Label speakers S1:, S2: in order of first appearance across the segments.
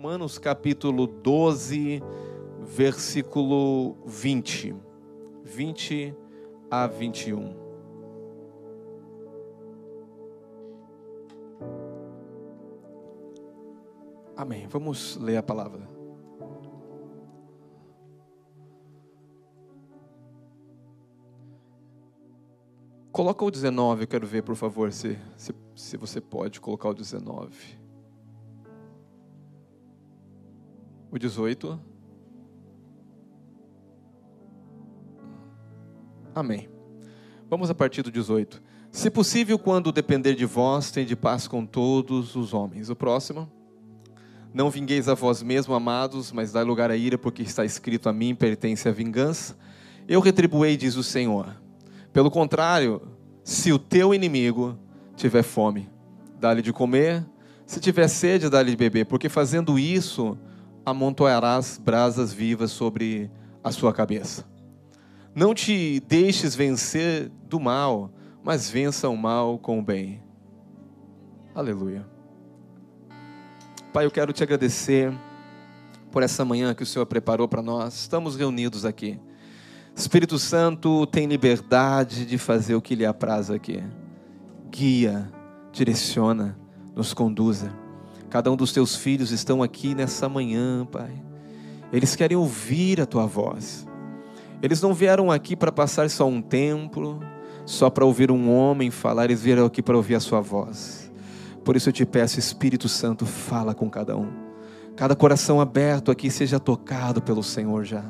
S1: Romanos capítulo 12, versículo 20. 20 a 21. Amém. Vamos ler a palavra. Coloca o 19, eu quero ver, por favor, se, se, se você pode colocar o 19. O 18. Amém. Vamos a partir do 18. Se possível, quando depender de vós, de paz com todos os homens. O próximo. Não vingueis a vós mesmo, amados, mas dai lugar à ira, porque está escrito a mim, pertence a vingança. Eu retribuei, diz o Senhor. Pelo contrário, se o teu inimigo tiver fome, dá-lhe de comer, se tiver sede, dá-lhe de beber, porque fazendo isso, amontoarás brasas vivas sobre a sua cabeça. Não te deixes vencer do mal, mas vença o mal com o bem. Aleluia. Pai, eu quero te agradecer por essa manhã que o Senhor preparou para nós. Estamos reunidos aqui. Espírito Santo tem liberdade de fazer o que lhe apraz aqui. Guia, direciona, nos conduza. Cada um dos teus filhos estão aqui nessa manhã, Pai. Eles querem ouvir a tua voz. Eles não vieram aqui para passar só um tempo, só para ouvir um homem falar, eles vieram aqui para ouvir a sua voz. Por isso eu te peço, Espírito Santo, fala com cada um. Cada coração aberto aqui seja tocado pelo Senhor já.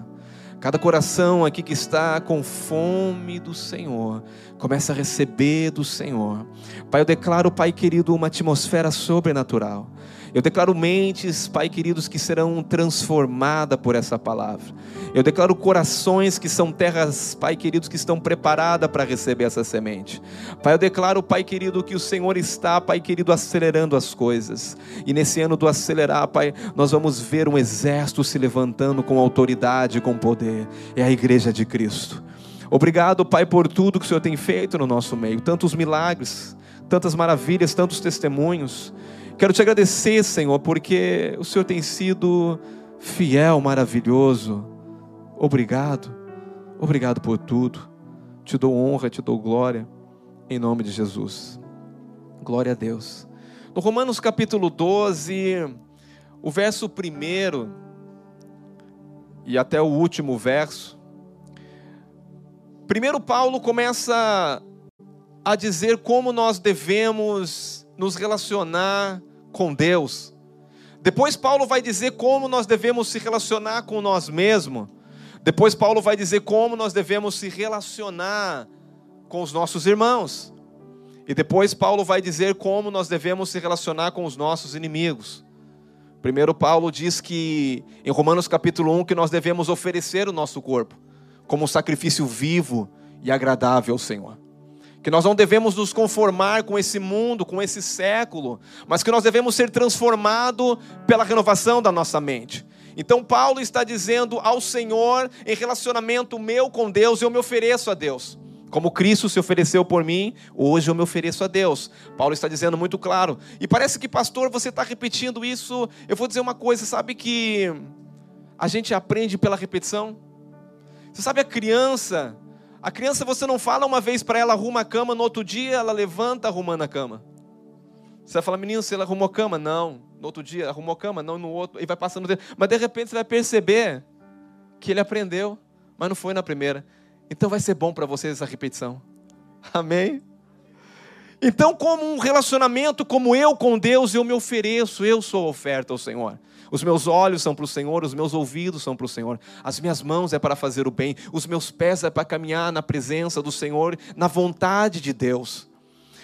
S1: Cada coração aqui que está com fome do Senhor, começa a receber do Senhor. Pai, eu declaro, Pai querido, uma atmosfera sobrenatural. Eu declaro mentes, Pai queridos, que serão transformadas por essa palavra. Eu declaro corações que são terras, Pai queridos, que estão preparadas para receber essa semente. Pai, eu declaro, Pai querido, que o Senhor está, Pai querido, acelerando as coisas. E nesse ano do acelerar, Pai, nós vamos ver um exército se levantando com autoridade, com poder. É a igreja de Cristo. Obrigado, Pai, por tudo que o Senhor tem feito no nosso meio, tantos milagres, tantas maravilhas, tantos testemunhos. Quero te agradecer, Senhor, porque o Senhor tem sido fiel, maravilhoso. Obrigado, obrigado por tudo. Te dou honra, te dou glória, em nome de Jesus. Glória a Deus. No Romanos capítulo 12, o verso 1 e até o último verso, primeiro Paulo começa a dizer como nós devemos nos relacionar com Deus. Depois Paulo vai dizer como nós devemos se relacionar com nós mesmos. Depois Paulo vai dizer como nós devemos se relacionar com os nossos irmãos. E depois Paulo vai dizer como nós devemos se relacionar com os nossos inimigos. Primeiro Paulo diz que em Romanos capítulo 1 que nós devemos oferecer o nosso corpo como um sacrifício vivo e agradável ao Senhor que nós não devemos nos conformar com esse mundo, com esse século, mas que nós devemos ser transformados pela renovação da nossa mente. Então, Paulo está dizendo ao Senhor, em relacionamento meu com Deus, eu me ofereço a Deus. Como Cristo se ofereceu por mim, hoje eu me ofereço a Deus. Paulo está dizendo muito claro. E parece que, pastor, você está repetindo isso. Eu vou dizer uma coisa: sabe que a gente aprende pela repetição? Você sabe a criança a criança você não fala uma vez para ela arruma a cama, no outro dia ela levanta arrumando a cama. Você vai falar, menino, se ela arrumou a cama? Não. No outro dia arrumou a cama? Não, no outro. E vai passando. Mas de repente você vai perceber que ele aprendeu, mas não foi na primeira. Então vai ser bom para vocês essa repetição. Amém? Então, como um relacionamento como eu com Deus, eu me ofereço, eu sou oferta ao Senhor. Os meus olhos são para o Senhor, os meus ouvidos são para o Senhor, as minhas mãos é para fazer o bem, os meus pés é para caminhar na presença do Senhor, na vontade de Deus.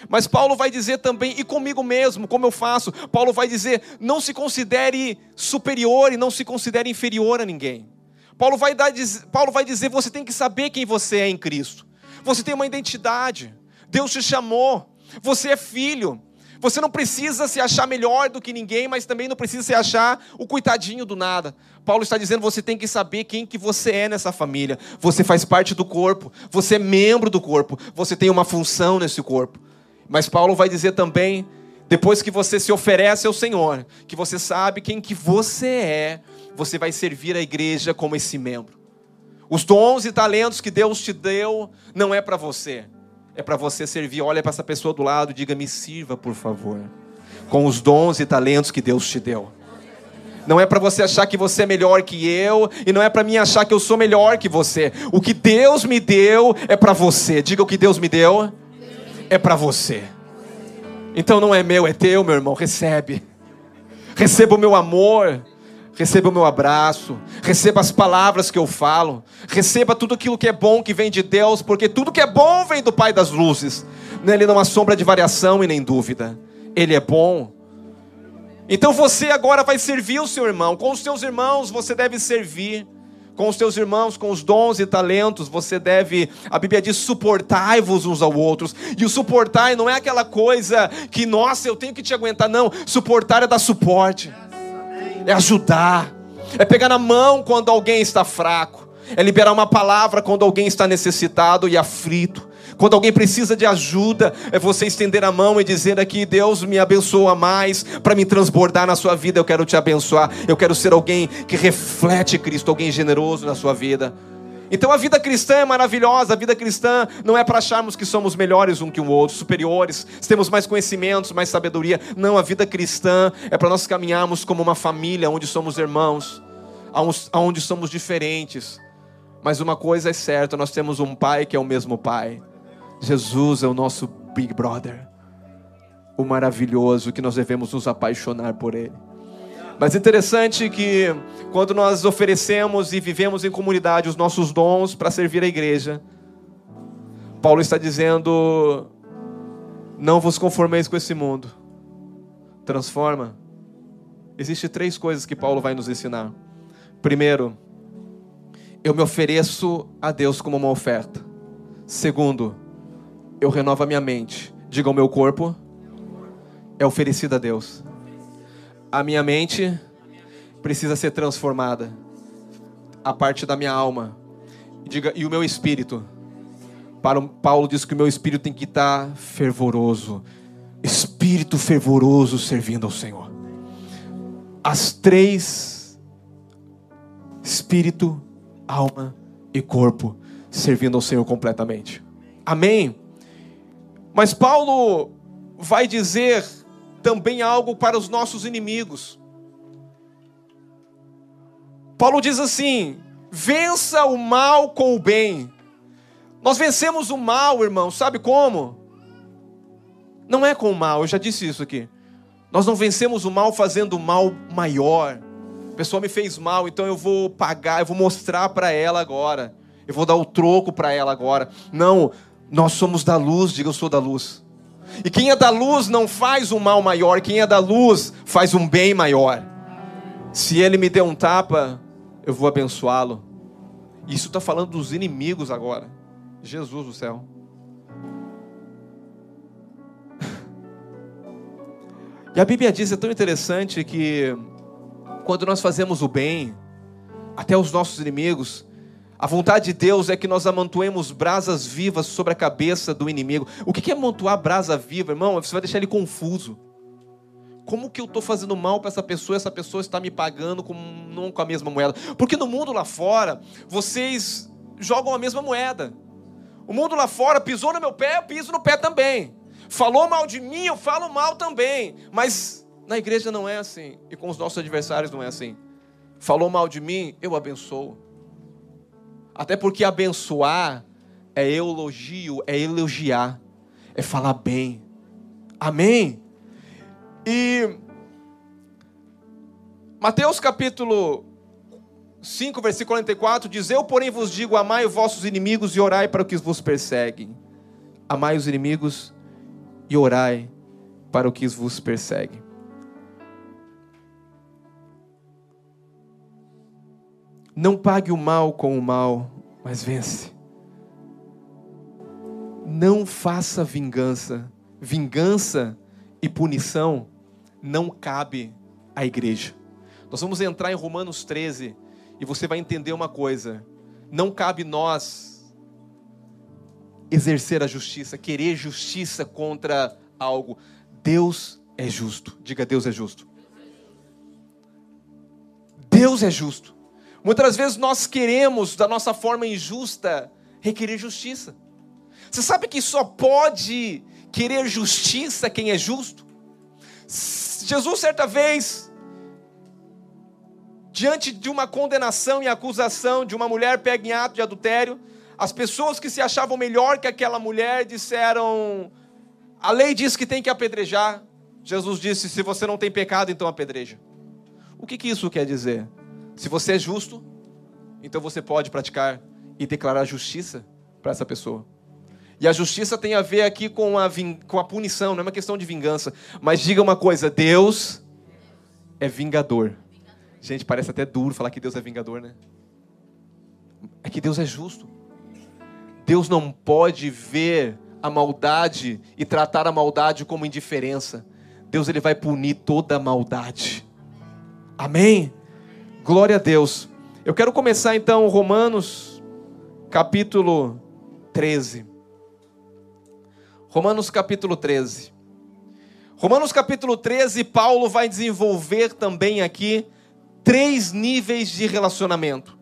S1: Mas Paulo vai dizer também, e comigo mesmo, como eu faço? Paulo vai dizer: não se considere superior e não se considere inferior a ninguém. Paulo vai, dar, Paulo vai dizer: você tem que saber quem você é em Cristo. Você tem uma identidade. Deus te chamou. Você é filho. Você não precisa se achar melhor do que ninguém, mas também não precisa se achar o coitadinho do nada. Paulo está dizendo: você tem que saber quem que você é nessa família. Você faz parte do corpo, você é membro do corpo, você tem uma função nesse corpo. Mas Paulo vai dizer também: Depois que você se oferece ao Senhor, que você sabe quem que você é, você vai servir a igreja como esse membro. Os dons e talentos que Deus te deu não é para você, é para você servir. Olha para essa pessoa do lado diga: "Me sirva, por favor", com os dons e talentos que Deus te deu. Não é para você achar que você é melhor que eu, e não é para mim achar que eu sou melhor que você. O que Deus me deu é para você. Diga o que Deus me deu é para você. Então não é meu, é teu, meu irmão. Recebe. Receba o meu amor. Receba o meu abraço, receba as palavras que eu falo, receba tudo aquilo que é bom que vem de Deus, porque tudo que é bom vem do Pai das luzes. Nele não há sombra de variação e nem dúvida. Ele é bom. Então você agora vai servir o seu irmão. Com os seus irmãos você deve servir com os teus irmãos, com os dons e talentos, você deve, a Bíblia diz, suportai-vos uns aos outros. E o suportar não é aquela coisa que, nossa, eu tenho que te aguentar. Não, suportar é dar suporte, é ajudar, é pegar na mão quando alguém está fraco, é liberar uma palavra quando alguém está necessitado e aflito. Quando alguém precisa de ajuda, é você estender a mão e dizer aqui: Deus me abençoa mais para me transbordar na sua vida. Eu quero te abençoar. Eu quero ser alguém que reflete Cristo, alguém generoso na sua vida. Então a vida cristã é maravilhosa, a vida cristã não é para acharmos que somos melhores um que o outro, superiores, temos mais conhecimentos, mais sabedoria. Não, a vida cristã é para nós caminharmos como uma família, onde somos irmãos, onde somos diferentes. Mas uma coisa é certa, nós temos um pai que é o mesmo pai. Jesus é o nosso Big Brother, o maravilhoso que nós devemos nos apaixonar por Ele. Mas interessante que quando nós oferecemos e vivemos em comunidade os nossos dons para servir a igreja, Paulo está dizendo: não vos conformeis com esse mundo, transforma. Existem três coisas que Paulo vai nos ensinar. Primeiro, eu me ofereço a Deus como uma oferta. Segundo, eu renovo a minha mente. Diga, o meu corpo é oferecido a Deus. A minha mente precisa ser transformada. A parte da minha alma. Diga, e o meu espírito. Paulo diz que o meu espírito tem que estar fervoroso. Espírito fervoroso servindo ao Senhor. As três: espírito, alma e corpo servindo ao Senhor completamente. Amém? Mas Paulo vai dizer também algo para os nossos inimigos. Paulo diz assim: vença o mal com o bem. Nós vencemos o mal, irmão, sabe como? Não é com o mal, eu já disse isso aqui. Nós não vencemos o mal fazendo o mal maior. A pessoa me fez mal, então eu vou pagar, eu vou mostrar para ela agora. Eu vou dar o troco para ela agora. Não, nós somos da luz, diga eu sou da luz. E quem é da luz não faz um mal maior, quem é da luz faz um bem maior. Se ele me der um tapa, eu vou abençoá-lo. Isso está falando dos inimigos agora. Jesus do céu. E a Bíblia diz, é tão interessante que quando nós fazemos o bem, até os nossos inimigos, a vontade de Deus é que nós amontoemos brasas vivas sobre a cabeça do inimigo. O que é amontoar brasa viva, irmão? Você vai deixar ele confuso. Como que eu estou fazendo mal para essa pessoa essa pessoa está me pagando com, não com a mesma moeda? Porque no mundo lá fora, vocês jogam a mesma moeda. O mundo lá fora pisou no meu pé, eu piso no pé também. Falou mal de mim, eu falo mal também. Mas na igreja não é assim. E com os nossos adversários não é assim. Falou mal de mim, eu abençoo. Até porque abençoar é elogio, é elogiar, é falar bem. Amém? E Mateus capítulo 5, versículo 44 diz: Eu, porém, vos digo: amai os vossos inimigos e orai para os que vos perseguem. Amai os inimigos e orai para os que vos perseguem. Não pague o mal com o mal, mas vence. Não faça vingança. Vingança e punição não cabe à igreja. Nós vamos entrar em Romanos 13 e você vai entender uma coisa. Não cabe nós exercer a justiça, querer justiça contra algo. Deus é justo. Diga, Deus é justo. Deus é justo. Muitas vezes nós queremos, da nossa forma injusta, requerer justiça. Você sabe que só pode querer justiça quem é justo? Jesus, certa vez, diante de uma condenação e acusação de uma mulher pega em ato de adultério, as pessoas que se achavam melhor que aquela mulher disseram: a lei diz que tem que apedrejar. Jesus disse: se você não tem pecado, então apedreja. O que, que isso quer dizer? Se você é justo, então você pode praticar e declarar justiça para essa pessoa. E a justiça tem a ver aqui com a, com a punição, não é uma questão de vingança. Mas diga uma coisa: Deus é vingador. Gente, parece até duro falar que Deus é vingador, né? É que Deus é justo. Deus não pode ver a maldade e tratar a maldade como indiferença. Deus ele vai punir toda a maldade. Amém? Glória a Deus. Eu quero começar então Romanos capítulo 13. Romanos capítulo 13. Romanos capítulo 13, Paulo vai desenvolver também aqui três níveis de relacionamento.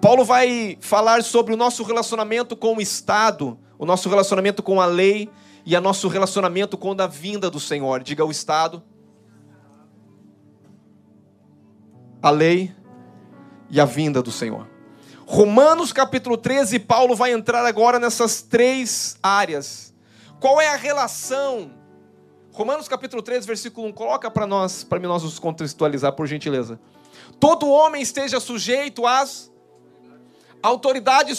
S1: Paulo vai falar sobre o nosso relacionamento com o Estado, o nosso relacionamento com a lei e o nosso relacionamento com a vinda do Senhor. Diga o Estado, a lei e a vinda do Senhor. Romanos capítulo 13, Paulo vai entrar agora nessas três áreas. Qual é a relação? Romanos capítulo 13, versículo 1, coloca para nós, para nós nos contextualizar, por gentileza todo homem esteja sujeito às autoridades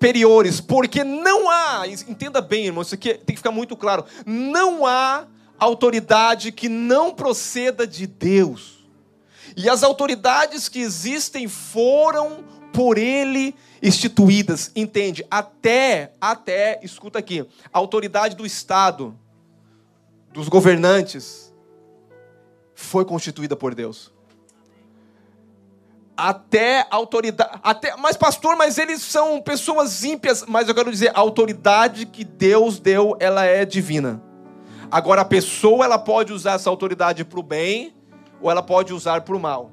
S1: superiores, porque não há, entenda bem, irmão, isso aqui tem que ficar muito claro, não há autoridade que não proceda de Deus. E as autoridades que existem foram por ele instituídas, entende? Até, até, escuta aqui, a autoridade do Estado, dos governantes, foi constituída por Deus até autoridade, até, mas pastor, mas eles são pessoas ímpias, mas eu quero dizer, a autoridade que Deus deu, ela é divina. Agora a pessoa ela pode usar essa autoridade para o bem ou ela pode usar para o mal.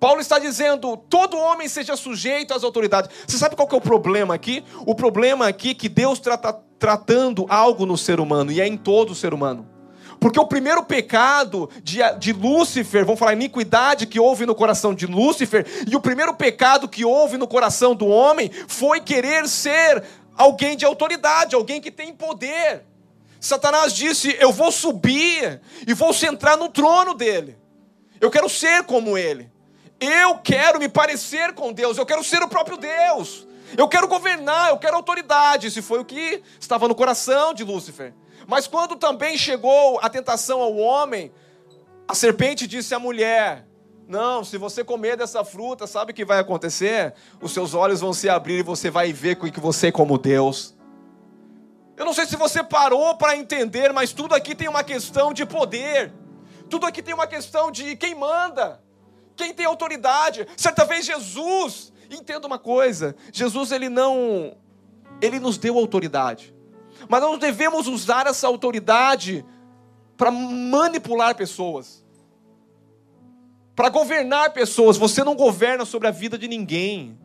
S1: Paulo está dizendo: todo homem seja sujeito às autoridades. Você sabe qual que é o problema aqui? O problema aqui é que Deus está tratando algo no ser humano e é em todo ser humano. Porque o primeiro pecado de, de Lúcifer, vamos falar iniquidade que houve no coração de Lúcifer, e o primeiro pecado que houve no coração do homem foi querer ser alguém de autoridade, alguém que tem poder. Satanás disse: Eu vou subir e vou sentar no trono dele. Eu quero ser como ele. Eu quero me parecer com Deus. Eu quero ser o próprio Deus. Eu quero governar. Eu quero autoridade. Esse foi o que estava no coração de Lúcifer. Mas quando também chegou a tentação ao homem, a serpente disse à mulher: Não, se você comer dessa fruta, sabe o que vai acontecer? Os seus olhos vão se abrir e você vai ver que você é como Deus. Eu não sei se você parou para entender, mas tudo aqui tem uma questão de poder. Tudo aqui tem uma questão de quem manda, quem tem autoridade. Certa vez Jesus, entenda uma coisa, Jesus ele não ele nos deu autoridade. Mas nós devemos usar essa autoridade para manipular pessoas, para governar pessoas. Você não governa sobre a vida de ninguém,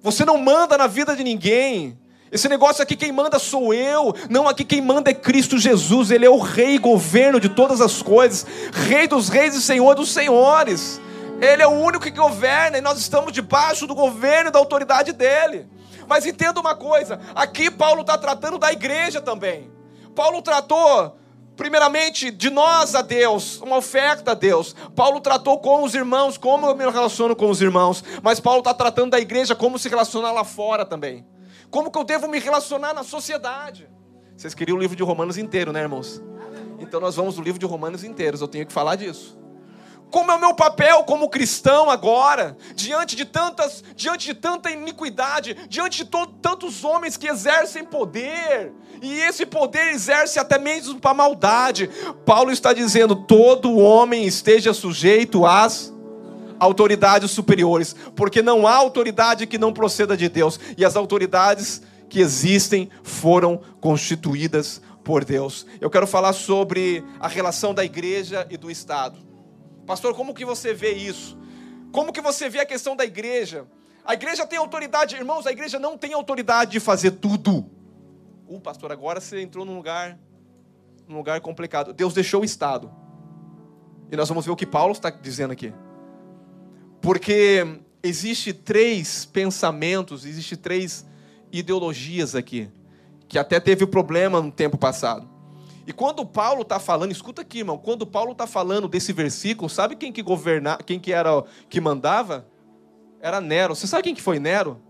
S1: você não manda na vida de ninguém. Esse negócio aqui quem manda sou eu, não aqui quem manda é Cristo Jesus, Ele é o Rei e governo de todas as coisas, Rei dos reis e Senhor dos senhores. Ele é o único que governa e nós estamos debaixo do governo e da autoridade dele. Mas entenda uma coisa: aqui Paulo está tratando da igreja também. Paulo tratou, primeiramente, de nós a Deus, uma oferta a Deus. Paulo tratou com os irmãos, como eu me relaciono com os irmãos. Mas Paulo está tratando da igreja como se relacionar lá fora também. Como que eu devo me relacionar na sociedade? Vocês queriam o livro de Romanos inteiro, né, irmãos? Então nós vamos o livro de Romanos inteiros. Eu tenho que falar disso. Como é o meu papel como cristão agora, diante de tantas, diante de tanta iniquidade, diante de tantos homens que exercem poder, e esse poder exerce até mesmo para maldade. Paulo está dizendo: todo homem esteja sujeito às autoridades superiores, porque não há autoridade que não proceda de Deus, e as autoridades que existem foram constituídas por Deus. Eu quero falar sobre a relação da igreja e do Estado. Pastor, como que você vê isso? Como que você vê a questão da igreja? A igreja tem autoridade, irmãos, a igreja não tem autoridade de fazer tudo. Uh, pastor, agora você entrou num lugar, num lugar complicado. Deus deixou o Estado. E nós vamos ver o que Paulo está dizendo aqui. Porque existe três pensamentos, existe três ideologias aqui, que até teve problema no tempo passado. E quando Paulo está falando, escuta aqui, irmão, quando Paulo está falando desse versículo, sabe quem que governava, quem que era que mandava? Era Nero. Você sabe quem que foi Nero?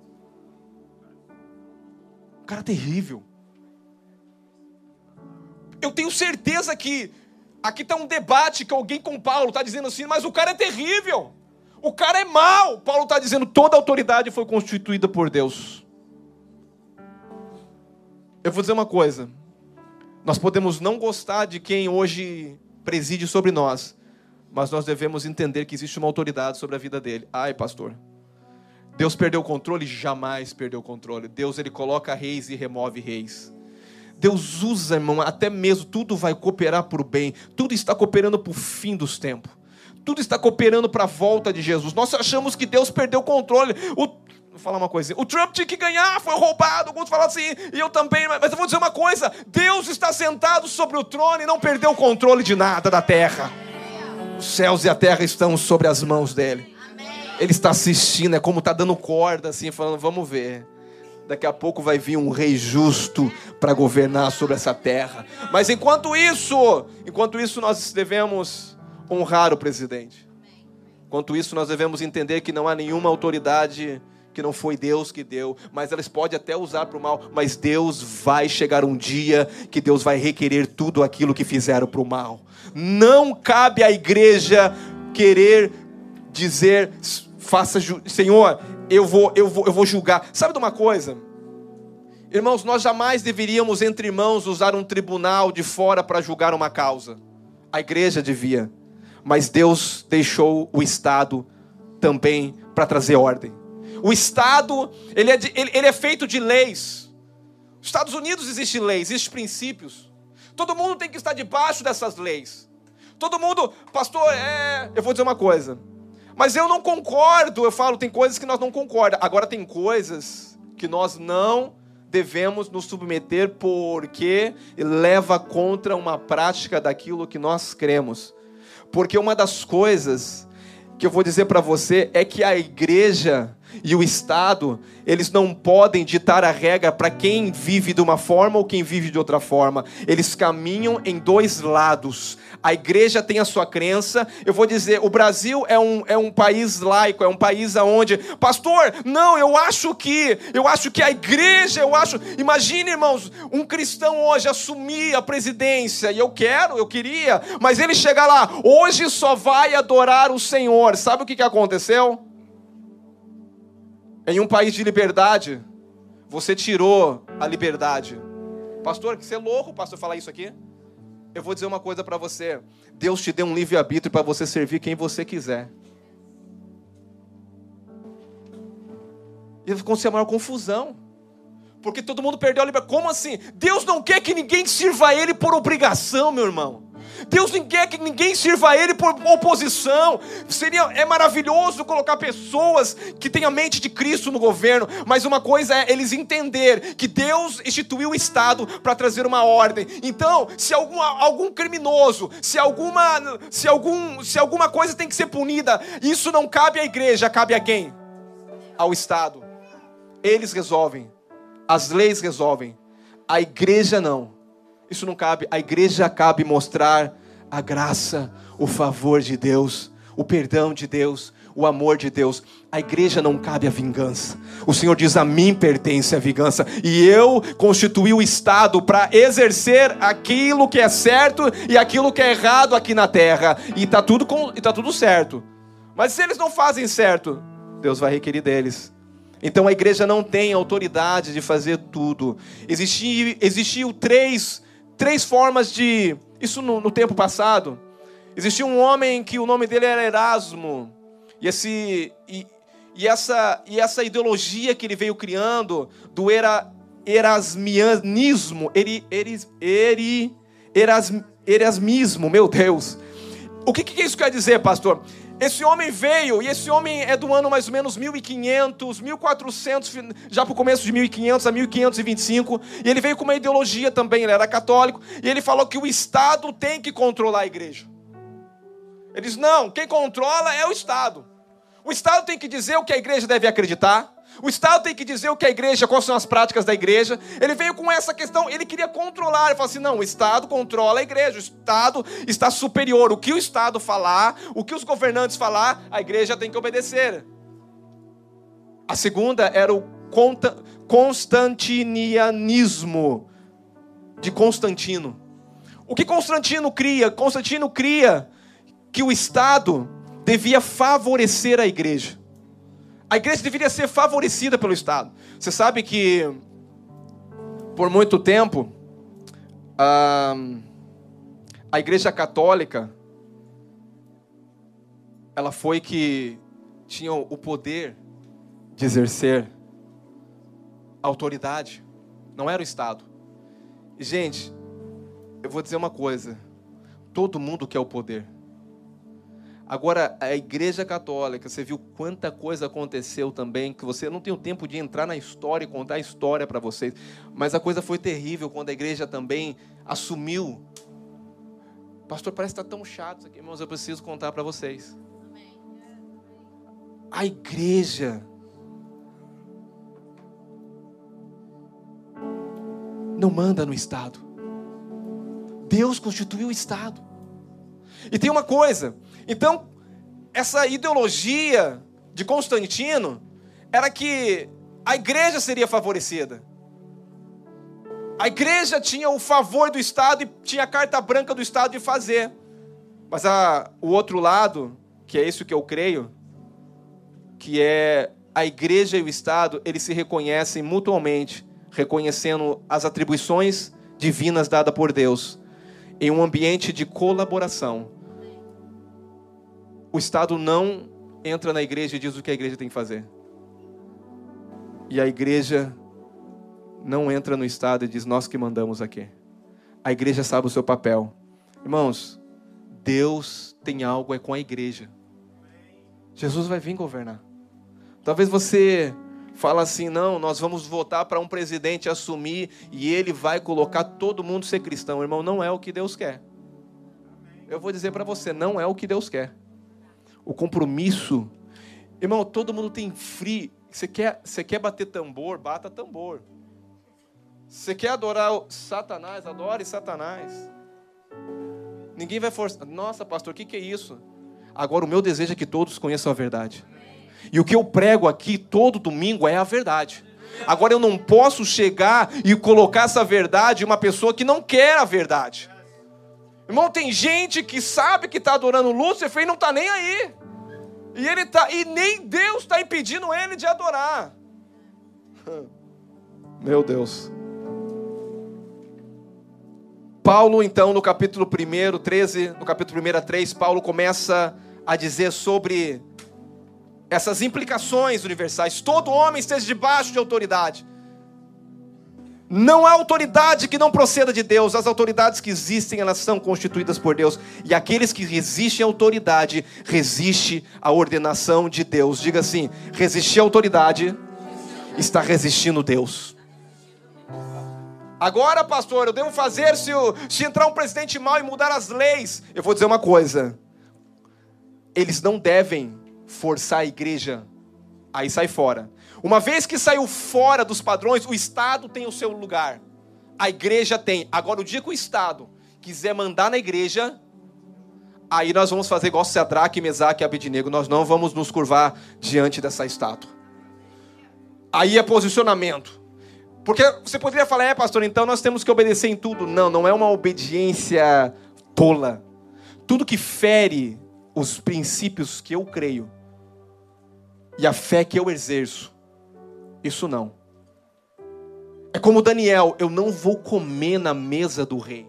S1: Um cara terrível. Eu tenho certeza que aqui está um debate que alguém com Paulo está dizendo assim, mas o cara é terrível. O cara é mau. Paulo está dizendo toda autoridade foi constituída por Deus. Eu vou dizer uma coisa. Nós podemos não gostar de quem hoje preside sobre nós, mas nós devemos entender que existe uma autoridade sobre a vida dele. Ai, pastor. Deus perdeu o controle? Jamais perdeu o controle. Deus ele coloca reis e remove reis. Deus usa, irmão, até mesmo tudo vai cooperar para o bem. Tudo está cooperando para o fim dos tempos. Tudo está cooperando para a volta de Jesus. Nós achamos que Deus perdeu o controle. O, vou falar uma coisa. O Trump tinha que ganhar, foi roubado. Alguns falam assim, e eu também. Mas eu vou dizer uma coisa: Deus está sentado sobre o trono e não perdeu o controle de nada da terra. Os céus e a terra estão sobre as mãos dele. Ele está assistindo, é como está dando corda, assim, falando: vamos ver. Daqui a pouco vai vir um rei justo para governar sobre essa terra. Mas enquanto isso, enquanto isso, nós devemos honrar o presidente. Enquanto isso, nós devemos entender que não há nenhuma autoridade que não foi Deus que deu, mas elas podem até usar para o mal, mas Deus vai chegar um dia que Deus vai requerer tudo aquilo que fizeram para o mal. Não cabe à igreja querer dizer, faça, Senhor, eu vou, eu vou, eu vou julgar. Sabe de uma coisa? Irmãos, nós jamais deveríamos entre irmãos usar um tribunal de fora para julgar uma causa. A igreja devia mas Deus deixou o Estado também para trazer ordem. O Estado, ele é, de, ele, ele é feito de leis. Nos Estados Unidos existem leis, existem princípios. Todo mundo tem que estar debaixo dessas leis. Todo mundo, pastor, é, eu vou dizer uma coisa. Mas eu não concordo, eu falo, tem coisas que nós não concordamos. Agora tem coisas que nós não devemos nos submeter porque leva contra uma prática daquilo que nós cremos. Porque uma das coisas que eu vou dizer para você é que a igreja e o Estado, eles não podem ditar a regra para quem vive de uma forma ou quem vive de outra forma. Eles caminham em dois lados. A igreja tem a sua crença. Eu vou dizer, o Brasil é um, é um país laico, é um país aonde, pastor, não, eu acho que, eu acho que a igreja, eu acho, imagine, irmãos, um cristão hoje assumir a presidência, e eu quero, eu queria, mas ele chegar lá, hoje só vai adorar o Senhor. Sabe o que, que aconteceu? Em um país de liberdade, você tirou a liberdade. Pastor, que você é louco, pastor, falar isso aqui? Eu vou dizer uma coisa para você. Deus te deu um livre-arbítrio para você servir quem você quiser. E vai acontecer a maior confusão. Porque todo mundo perdeu a liberdade. Como assim? Deus não quer que ninguém sirva a Ele por obrigação, meu irmão. Deus não quer que ninguém sirva a Ele por oposição. Seria é maravilhoso colocar pessoas que têm a mente de Cristo no governo, mas uma coisa é eles entender que Deus instituiu o Estado para trazer uma ordem. Então, se algum, algum criminoso, se alguma, se algum, se alguma coisa tem que ser punida, isso não cabe à igreja, cabe a quem? Ao Estado. Eles resolvem. As leis resolvem. A igreja não. Isso não cabe. A igreja cabe mostrar a graça, o favor de Deus, o perdão de Deus, o amor de Deus. A igreja não cabe a vingança. O Senhor diz: A mim pertence a vingança. E eu constituí o Estado para exercer aquilo que é certo e aquilo que é errado aqui na terra. E está tudo, com, tá tudo certo. Mas se eles não fazem certo, Deus vai requerer deles. Então a igreja não tem autoridade de fazer tudo. Existiam, existiam três três formas de. Isso no, no tempo passado. Existia um homem que o nome dele era Erasmo. E, esse, e, e, essa, e essa ideologia que ele veio criando do era, erasmianismo, eri, eri, eras, erasmismo, meu Deus. O que, que isso quer dizer, pastor? Esse homem veio, e esse homem é do ano mais ou menos 1500, 1400, já para o começo de 1500 a 1525, e ele veio com uma ideologia também, ele era católico, e ele falou que o Estado tem que controlar a igreja. Ele diz: não, quem controla é o Estado. O Estado tem que dizer o que a igreja deve acreditar, o Estado tem que dizer o que a igreja, quais são as práticas da igreja. Ele veio com essa questão, ele queria controlar. Ele falou assim: não, o Estado controla a igreja, o Estado está superior. O que o Estado falar, o que os governantes falar, a igreja tem que obedecer. A segunda era o constantinianismo de Constantino. O que Constantino cria? Constantino cria que o Estado devia favorecer a igreja. A igreja deveria ser favorecida pelo Estado. Você sabe que, por muito tempo, a, a igreja católica, ela foi que tinha o poder de exercer autoridade. Não era o Estado. Gente, eu vou dizer uma coisa: todo mundo quer o poder. Agora, a Igreja Católica, você viu quanta coisa aconteceu também, que você não tem o tempo de entrar na história e contar a história para vocês, mas a coisa foi terrível quando a igreja também assumiu. Pastor, parece que está tão chato isso aqui, irmãos, eu preciso contar para vocês. A igreja não manda no Estado. Deus constituiu o Estado. E tem uma coisa, então, essa ideologia de Constantino era que a igreja seria favorecida. A igreja tinha o favor do Estado e tinha a carta branca do Estado de fazer. Mas a, o outro lado, que é isso que eu creio, que é a igreja e o Estado, eles se reconhecem mutuamente, reconhecendo as atribuições divinas dadas por Deus, em um ambiente de colaboração o Estado não entra na igreja e diz o que a igreja tem que fazer. E a igreja não entra no Estado e diz nós que mandamos aqui. A igreja sabe o seu papel. Irmãos, Deus tem algo é com a igreja. Jesus vai vir governar. Talvez você fala assim, não, nós vamos votar para um presidente assumir e ele vai colocar todo mundo ser cristão. Irmão, não é o que Deus quer. Eu vou dizer para você, não é o que Deus quer o compromisso. Irmão, todo mundo tem free. Você quer, você quer bater tambor? Bata tambor. Você quer adorar Satanás? Adore Satanás. Ninguém vai forçar. Nossa, pastor, o que, que é isso? Agora, o meu desejo é que todos conheçam a verdade. E o que eu prego aqui todo domingo é a verdade. Agora, eu não posso chegar e colocar essa verdade em uma pessoa que não quer a verdade. Irmão, tem gente que sabe que está adorando Lúcifer e não está nem aí. E ele tá, e nem Deus está impedindo ele de adorar. Meu Deus. Paulo, então, no capítulo 1, 13, no capítulo 1 a 3, Paulo começa a dizer sobre essas implicações universais. Todo homem esteja debaixo de autoridade. Não há autoridade que não proceda de Deus. As autoridades que existem, elas são constituídas por Deus. E aqueles que resistem à autoridade, resiste à ordenação de Deus. Diga assim: resistir à autoridade está resistindo Deus. Agora, pastor, eu devo fazer se, se entrar um presidente mau e mudar as leis. Eu vou dizer uma coisa: eles não devem forçar a igreja. Aí sai fora. Uma vez que saiu fora dos padrões, o Estado tem o seu lugar. A igreja tem. Agora, o dia que o Estado quiser mandar na igreja, aí nós vamos fazer igual Sadraque, Mesaque e Abednego. Nós não vamos nos curvar diante dessa estátua. Aí é posicionamento. Porque você poderia falar, é pastor, então nós temos que obedecer em tudo. Não, não é uma obediência tola. Tudo que fere os princípios que eu creio e a fé que eu exerço, isso não. É como Daniel, eu não vou comer na mesa do rei.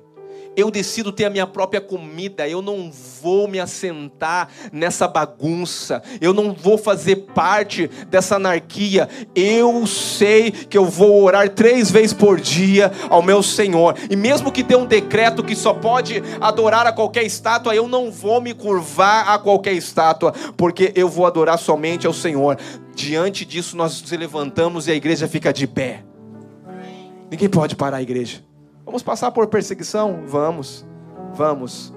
S1: Eu decido ter a minha própria comida, eu não vou me assentar nessa bagunça, eu não vou fazer parte dessa anarquia. Eu sei que eu vou orar três vezes por dia ao meu Senhor, e mesmo que tenha um decreto que só pode adorar a qualquer estátua, eu não vou me curvar a qualquer estátua, porque eu vou adorar somente ao Senhor. Diante disso, nós nos levantamos e a igreja fica de pé. Ninguém pode parar a igreja. Vamos passar por perseguição? Vamos, vamos.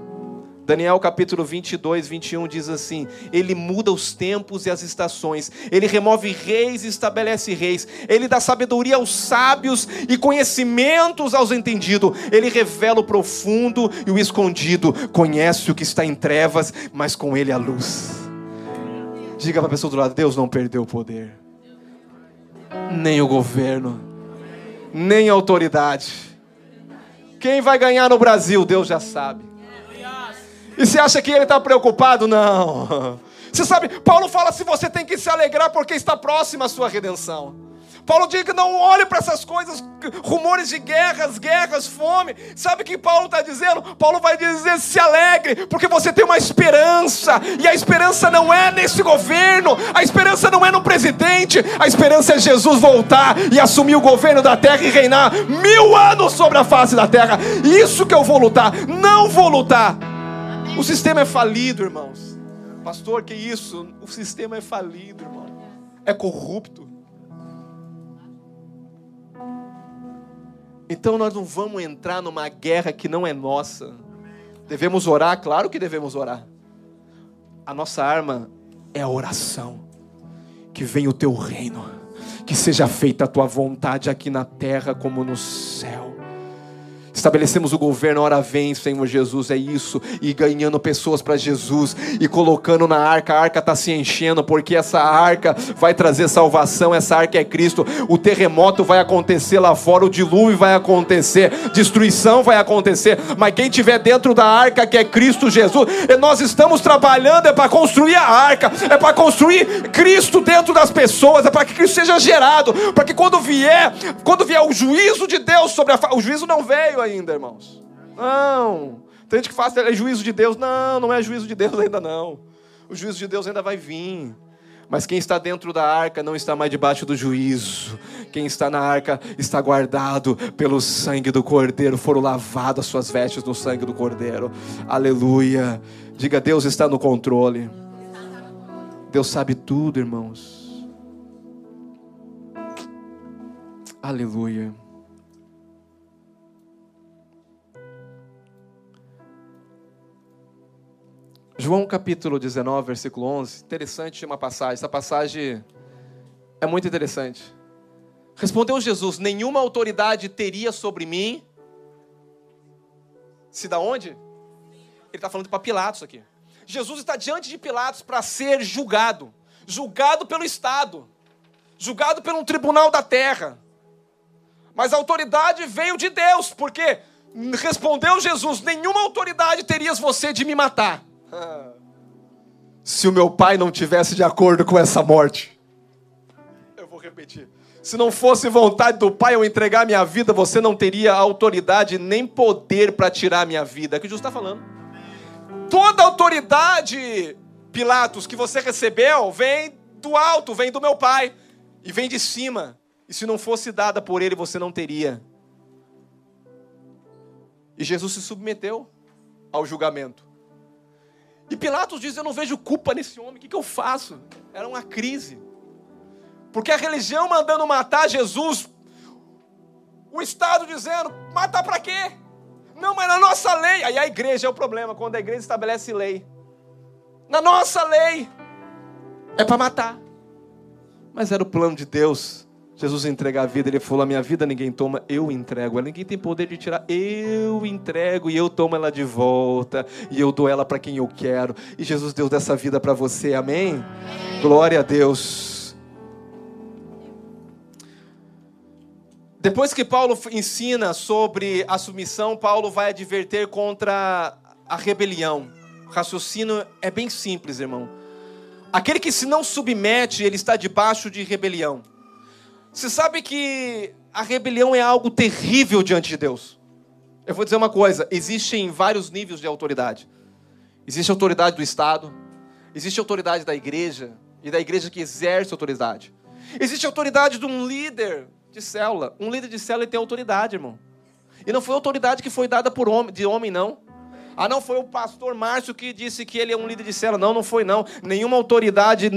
S1: Daniel capítulo 22, 21 diz assim: Ele muda os tempos e as estações, Ele remove reis e estabelece reis, Ele dá sabedoria aos sábios e conhecimentos aos entendidos, Ele revela o profundo e o escondido, conhece o que está em trevas, mas com Ele a luz. Diga para a pessoa do lado: Deus não perdeu o poder, nem o governo, nem a autoridade quem vai ganhar no Brasil, Deus já sabe. E você acha que ele está preocupado? Não. Você sabe, Paulo fala se você tem que se alegrar porque está próxima a sua redenção. Paulo diz que não olhe para essas coisas, rumores de guerras, guerras, fome. Sabe o que Paulo está dizendo? Paulo vai dizer: se alegre, porque você tem uma esperança, e a esperança não é nesse governo, a esperança não é no presidente, a esperança é Jesus voltar e assumir o governo da terra e reinar mil anos sobre a face da terra. Isso que eu vou lutar, não vou lutar. O sistema é falido, irmãos. Pastor, que isso? O sistema é falido, irmão. É corrupto. Então nós não vamos entrar numa guerra que não é nossa. Devemos orar? Claro que devemos orar. A nossa arma é a oração. Que venha o teu reino, que seja feita a tua vontade aqui na terra como no céu. Estabelecemos o governo, ora vem, Senhor Jesus, é isso, e ganhando pessoas para Jesus, e colocando na arca, a arca está se enchendo, porque essa arca vai trazer salvação, essa arca é Cristo. O terremoto vai acontecer lá fora, o dilúvio vai acontecer, destruição vai acontecer, mas quem tiver dentro da arca, que é Cristo Jesus, e nós estamos trabalhando, é para construir a arca, é para construir Cristo dentro das pessoas, é para que Cristo seja gerado, para que quando vier, quando vier o juízo de Deus sobre a o juízo não veio ainda, irmãos. Não. Tem gente que fala, é juízo de Deus. Não, não é juízo de Deus ainda não. O juízo de Deus ainda vai vir. Mas quem está dentro da arca não está mais debaixo do juízo. Quem está na arca está guardado pelo sangue do Cordeiro. Foram lavadas suas vestes no sangue do Cordeiro. Aleluia. Diga, Deus está no controle. Deus sabe tudo, irmãos. Aleluia. João capítulo 19, versículo 11. Interessante uma passagem. Essa passagem é muito interessante. Respondeu Jesus: Nenhuma autoridade teria sobre mim. Se da onde? Ele está falando para Pilatos aqui. Jesus está diante de Pilatos para ser julgado. Julgado pelo Estado. Julgado pelo tribunal da terra. Mas a autoridade veio de Deus, porque respondeu Jesus: Nenhuma autoridade terias você de me matar se o meu pai não tivesse de acordo com essa morte. Eu vou repetir. Se não fosse vontade do pai eu entregar minha vida, você não teria autoridade nem poder para tirar minha vida. É o que Jesus está falando. Toda autoridade, Pilatos, que você recebeu, vem do alto, vem do meu pai e vem de cima. E se não fosse dada por ele, você não teria. E Jesus se submeteu ao julgamento. E Pilatos diz: Eu não vejo culpa nesse homem, o que, que eu faço? Era uma crise. Porque a religião mandando matar Jesus, o Estado dizendo: matar para quê? Não, mas na nossa lei. Aí a igreja é o problema, quando a igreja estabelece lei. Na nossa lei é para matar. Mas era o plano de Deus Jesus entrega a vida, ele falou: A minha vida ninguém toma, eu entrego. Ninguém tem poder de tirar, eu entrego e eu tomo ela de volta e eu dou ela para quem eu quero. E Jesus deu dessa vida para você, amém? amém? Glória a Deus. Depois que Paulo ensina sobre a submissão, Paulo vai adverter contra a rebelião. O raciocínio é bem simples, irmão. Aquele que se não submete, ele está debaixo de rebelião. Você sabe que a rebelião é algo terrível diante de Deus. Eu vou dizer uma coisa: existem vários níveis de autoridade. Existe a autoridade do Estado, existe a autoridade da igreja e da igreja que exerce autoridade. Existe a autoridade de um líder de célula. Um líder de célula tem autoridade, irmão. E não foi autoridade que foi dada por homem, de homem, não. Ah, não foi o pastor Márcio que disse que ele é um líder de célula. Não, não foi, não. Nenhuma autoridade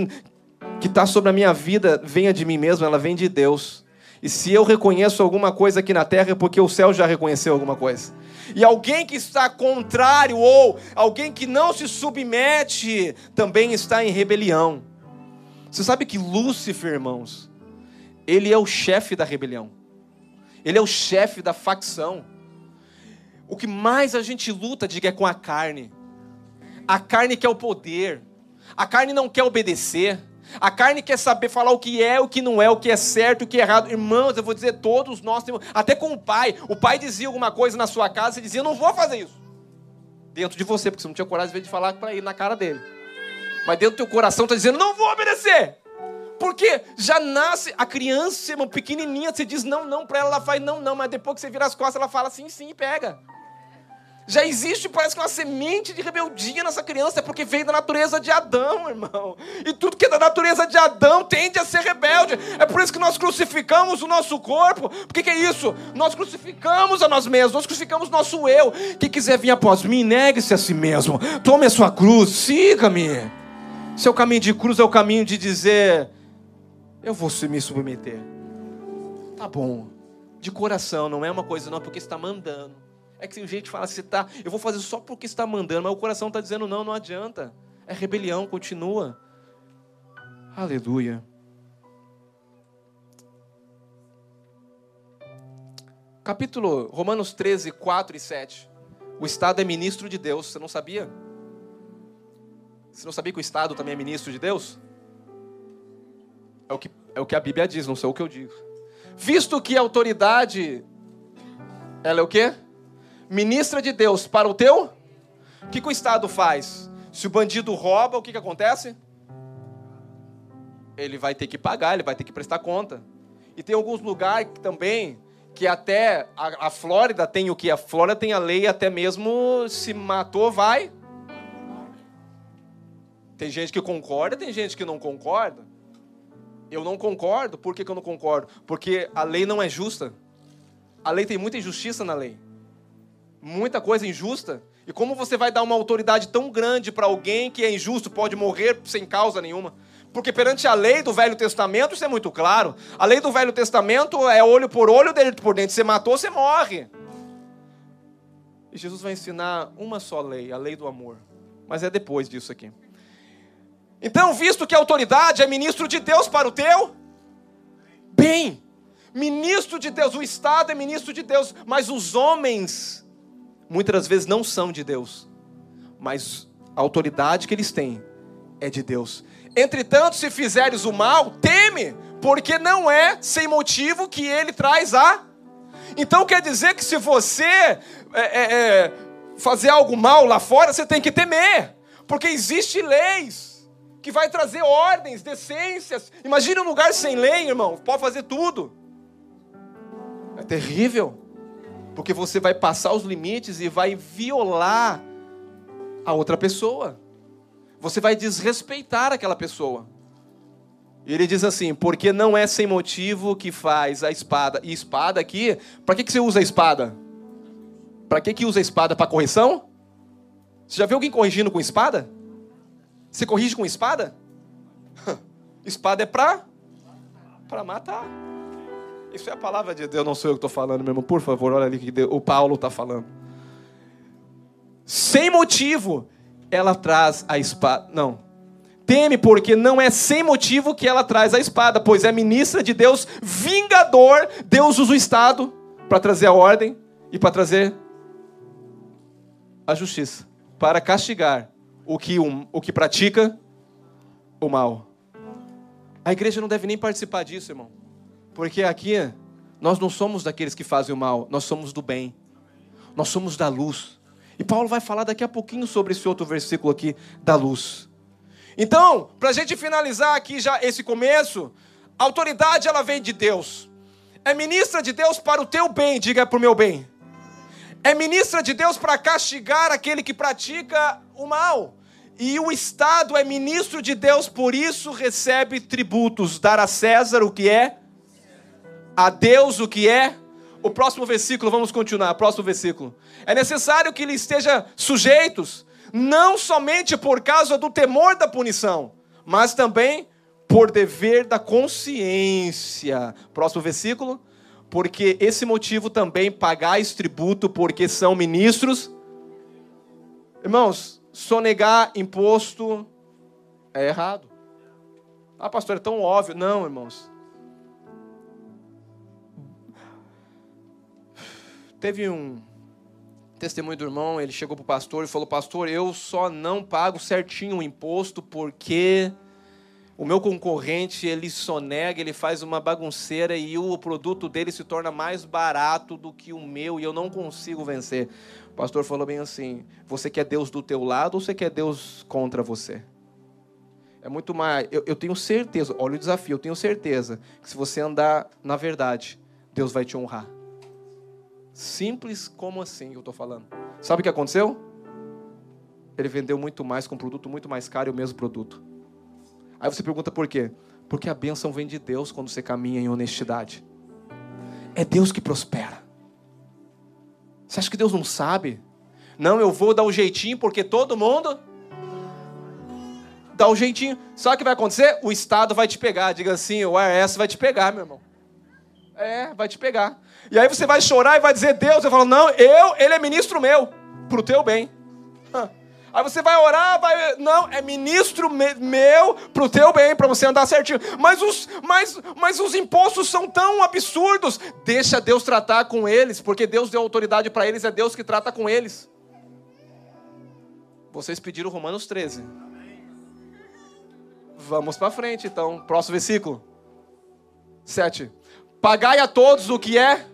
S1: que está sobre a minha vida venha de mim mesmo, ela vem de Deus. E se eu reconheço alguma coisa aqui na terra, é porque o céu já reconheceu alguma coisa. E alguém que está contrário ou alguém que não se submete também está em rebelião. Você sabe que Lúcifer, irmãos, ele é o chefe da rebelião. Ele é o chefe da facção. O que mais a gente luta, diga, é com a carne. A carne quer o poder. A carne não quer obedecer. A carne quer saber falar o que é, o que não é, o que é certo, o que é errado. Irmãos, eu vou dizer, todos nós temos, até com o pai. O pai dizia alguma coisa na sua casa e dizia: Não vou fazer isso. Dentro de você, porque você não tinha coragem de falar para ele na cara dele. Mas dentro do teu coração está dizendo: Não vou obedecer. Porque já nasce a criança, irmão, pequenininha, você diz não, não para ela, ela faz não, não, mas depois que você vira as costas, ela fala sim, sim pega. Já existe, parece que uma semente de rebeldia nessa criança, é porque veio da natureza de Adão, irmão. E tudo que é da natureza de Adão tende a ser rebelde. É por isso que nós crucificamos o nosso corpo. Por que, que é isso? Nós crucificamos a nós mesmos, nós crucificamos nosso eu. Quem quiser vir após mim, negue-se a si mesmo. Tome a sua cruz, siga-me. Seu caminho de cruz é o caminho de dizer: Eu vou me submeter. Tá bom. De coração, não é uma coisa, não, porque está mandando. É que o gente fala assim, tá, eu vou fazer só porque está mandando, mas o coração está dizendo não, não adianta. É rebelião, continua. Aleluia. Capítulo Romanos 13, 4 e 7. O Estado é ministro de Deus, você não sabia? Você não sabia que o Estado também é ministro de Deus? É o que, é o que a Bíblia diz, não sei o que eu digo. Visto que a autoridade, ela é o quê? Ministra de Deus para o teu. O que, que o Estado faz? Se o bandido rouba, o que, que acontece? Ele vai ter que pagar, ele vai ter que prestar conta. E tem alguns lugares também que até a, a Flórida tem o que? A Flórida tem a lei até mesmo se matou, vai. Tem gente que concorda, tem gente que não concorda. Eu não concordo. Por que, que eu não concordo? Porque a lei não é justa. A lei tem muita injustiça na lei muita coisa injusta. E como você vai dar uma autoridade tão grande para alguém que é injusto, pode morrer sem causa nenhuma? Porque perante a lei do Velho Testamento, isso é muito claro. A lei do Velho Testamento é olho por olho, dente por dente. Você matou, você morre. E Jesus vai ensinar uma só lei, a lei do amor. Mas é depois disso aqui. Então, visto que a autoridade é ministro de Deus para o teu bem, ministro de Deus, o Estado é ministro de Deus, mas os homens muitas vezes não são de Deus, mas a autoridade que eles têm é de Deus. Entretanto, se fizeres o mal, teme, porque não é sem motivo que ele traz a. Então quer dizer que se você é, é, é, fazer algo mal lá fora, você tem que temer, porque existe leis que vai trazer ordens, decências. Imagine um lugar sem lei, irmão, pode fazer tudo. É terrível porque você vai passar os limites e vai violar a outra pessoa. Você vai desrespeitar aquela pessoa. Ele diz assim: porque não é sem motivo que faz a espada. E espada aqui, para que, que você usa a espada? Para que, que usa a espada? Para correção? Você já viu alguém corrigindo com espada? Você corrige com espada? espada é para para matar. Isso é a palavra de Deus, não sou eu que estou falando, meu irmão. Por favor, olha ali que o Paulo está falando. Sem motivo, ela traz a espada. Não. Teme, porque não é sem motivo que ela traz a espada, pois é ministra de Deus, vingador. Deus usa o Estado para trazer a ordem e para trazer a justiça para castigar o que, um, o que pratica o mal. A igreja não deve nem participar disso, irmão. Porque aqui nós não somos daqueles que fazem o mal, nós somos do bem. Nós somos da luz. E Paulo vai falar daqui a pouquinho sobre esse outro versículo aqui da luz. Então, para a gente finalizar aqui já esse começo, a autoridade ela vem de Deus. É ministra de Deus para o teu bem, diga para o meu bem. é ministra de Deus para castigar aquele que pratica o mal. E o Estado é ministro de Deus, por isso recebe tributos. Dar a César o que é, a Deus o que é. O próximo versículo, vamos continuar. Próximo versículo. É necessário que lhe esteja sujeitos, não somente por causa do temor da punição, mas também por dever da consciência. Próximo versículo. Porque esse motivo também pagais tributo, porque são ministros. Irmãos, sonegar imposto é errado. Ah, pastor, é tão óbvio. Não, irmãos. Teve um testemunho do irmão, ele chegou para o pastor e falou: Pastor, eu só não pago certinho o imposto porque o meu concorrente ele sonega, ele faz uma bagunceira e o produto dele se torna mais barato do que o meu e eu não consigo vencer. O pastor falou bem assim: você quer Deus do teu lado ou você quer Deus contra você? É muito mais. Eu, eu tenho certeza, olha o desafio, eu tenho certeza que se você andar na verdade, Deus vai te honrar. Simples como assim eu estou falando. Sabe o que aconteceu? Ele vendeu muito mais com um produto muito mais caro e o mesmo produto. Aí você pergunta por quê? Porque a bênção vem de Deus quando você caminha em honestidade. É Deus que prospera. Você acha que Deus não sabe? Não, eu vou dar um jeitinho porque todo mundo dá um jeitinho. Sabe o que vai acontecer? O Estado vai te pegar. Diga assim, o IRS vai te pegar, meu irmão. É, vai te pegar. E aí você vai chorar e vai dizer, Deus, eu falo, não, eu, ele é ministro meu, pro teu bem. Aí você vai orar, vai. Não, é ministro meu para o teu bem, para você andar certinho. Mas os, mas, mas os impostos são tão absurdos. Deixa Deus tratar com eles, porque Deus deu autoridade para eles, é Deus que trata com eles. Vocês pediram Romanos 13. Vamos para frente, então. Próximo versículo. 7. Pagai a todos o que é,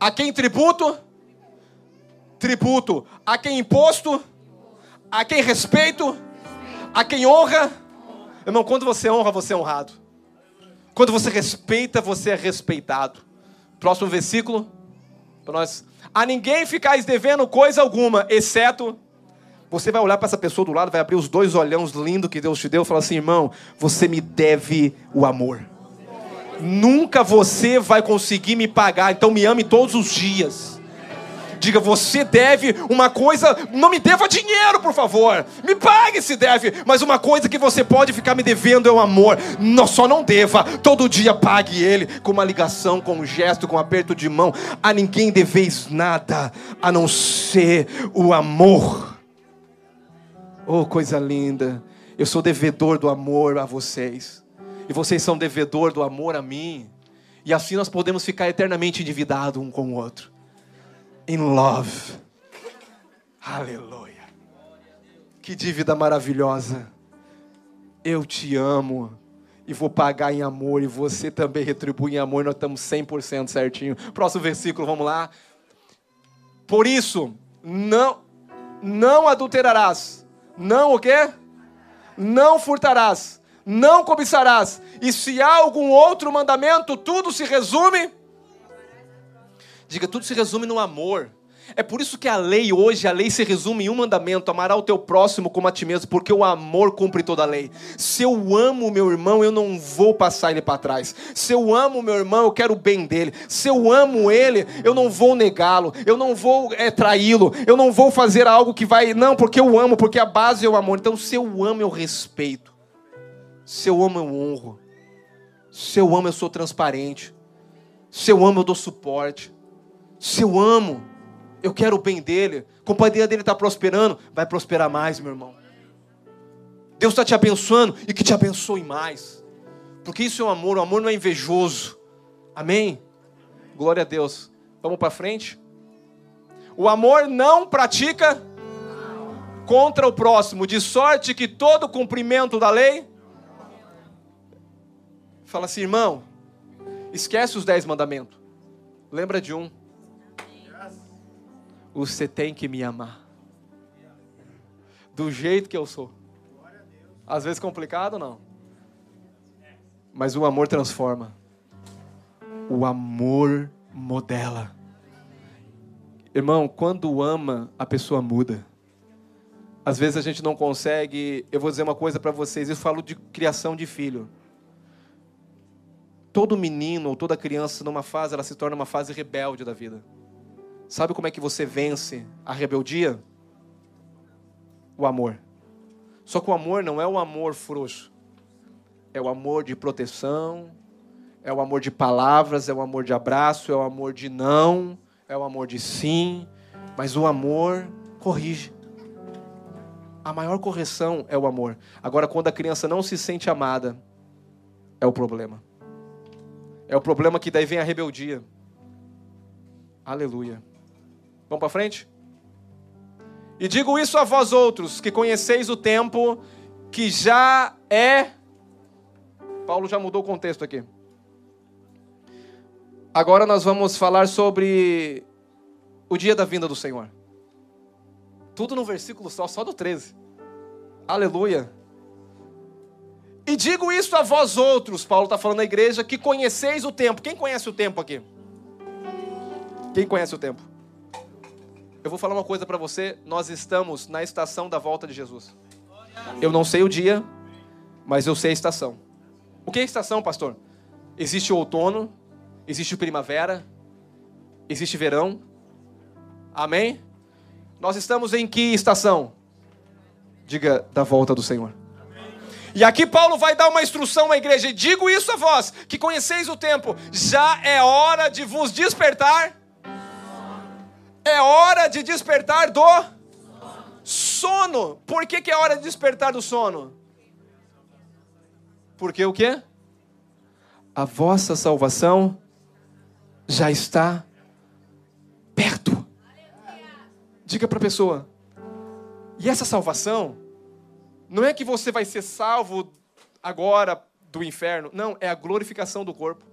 S1: a quem tributo, tributo, a quem imposto, a quem respeito, a quem honra. Irmão, quando você honra, você é honrado. Quando você respeita, você é respeitado. Próximo versículo. Para nós. A ninguém ficais devendo coisa alguma, exceto. Você vai olhar para essa pessoa do lado, vai abrir os dois olhões lindos que Deus te deu e falar assim: irmão, você me deve o amor. Nunca você vai conseguir me pagar, então me ame todos os dias. Diga, você deve uma coisa, não me deva dinheiro, por favor. Me pague se deve, mas uma coisa que você pode ficar me devendo é o amor. Não, só não deva, todo dia pague ele com uma ligação, com um gesto, com um aperto de mão. A ninguém deveis nada a não ser o amor. Oh, coisa linda. Eu sou devedor do amor a vocês. E vocês são devedor do amor a mim. E assim nós podemos ficar eternamente endividados um com o outro in love. Aleluia. Que dívida maravilhosa. Eu te amo e vou pagar em amor e você também retribui em amor. Nós estamos 100% certinho. Próximo versículo, vamos lá. Por isso, não não adulterarás. Não o quê? Não furtarás. Não cobiçarás. E se há algum outro mandamento, tudo se resume Diga, tudo se resume no amor. É por isso que a lei hoje, a lei se resume em um mandamento: amará o teu próximo como a ti mesmo, porque o amor cumpre toda a lei. Se eu amo o meu irmão, eu não vou passar ele para trás. Se eu amo o meu irmão, eu quero o bem dele. Se eu amo ele, eu não vou negá-lo, eu não vou é, traí-lo, eu não vou fazer algo que vai. Não, porque eu amo, porque a base é o amor. Então, se eu amo, eu respeito. Se eu amo, eu honro. Se eu amo, eu sou transparente. Se eu amo, eu dou suporte. Se eu amo, eu quero o bem dele, a companhia dele está prosperando, vai prosperar mais, meu irmão. Deus está te abençoando e que te abençoe mais. Porque isso é um amor, o amor não é invejoso. Amém? Glória a Deus. Vamos para frente? O amor não pratica contra o próximo, de sorte que todo cumprimento da lei. Fala assim, irmão, esquece os dez mandamentos. Lembra de um você tem que me amar. Do jeito que eu sou. Às vezes complicado, não. Mas o amor transforma. O amor modela. Irmão, quando ama, a pessoa muda. Às vezes a gente não consegue. Eu vou dizer uma coisa para vocês. Eu falo de criação de filho. Todo menino ou toda criança, numa fase, ela se torna uma fase rebelde da vida. Sabe como é que você vence a rebeldia? O amor. Só que o amor não é o amor frouxo. É o amor de proteção, é o amor de palavras, é o amor de abraço, é o amor de não, é o amor de sim, mas o amor corrige. A maior correção é o amor. Agora, quando a criança não se sente amada, é o problema. É o problema que daí vem a rebeldia. Aleluia. Vamos para frente? E digo isso a vós outros, que conheceis o tempo que já é. Paulo já mudou o contexto aqui. Agora nós vamos falar sobre o dia da vinda do Senhor. Tudo no versículo só, só do 13. Aleluia. E digo isso a vós outros, Paulo está falando na igreja, que conheceis o tempo. Quem conhece o tempo aqui? Quem conhece o tempo? Eu vou falar uma coisa para você. Nós estamos na estação da volta de Jesus. Eu não sei o dia, mas eu sei a estação. O que é estação, pastor? Existe o outono, existe primavera, existe verão. Amém? Nós estamos em que estação? Diga da volta do Senhor. E aqui Paulo vai dar uma instrução à igreja. E digo isso a vós, que conheceis o tempo. Já é hora de vos despertar. É hora de despertar do sono. Por que, que é hora de despertar do sono? Porque o quê? A vossa salvação já está perto. Diga para a pessoa. E essa salvação não é que você vai ser salvo agora do inferno. Não, é a glorificação do corpo.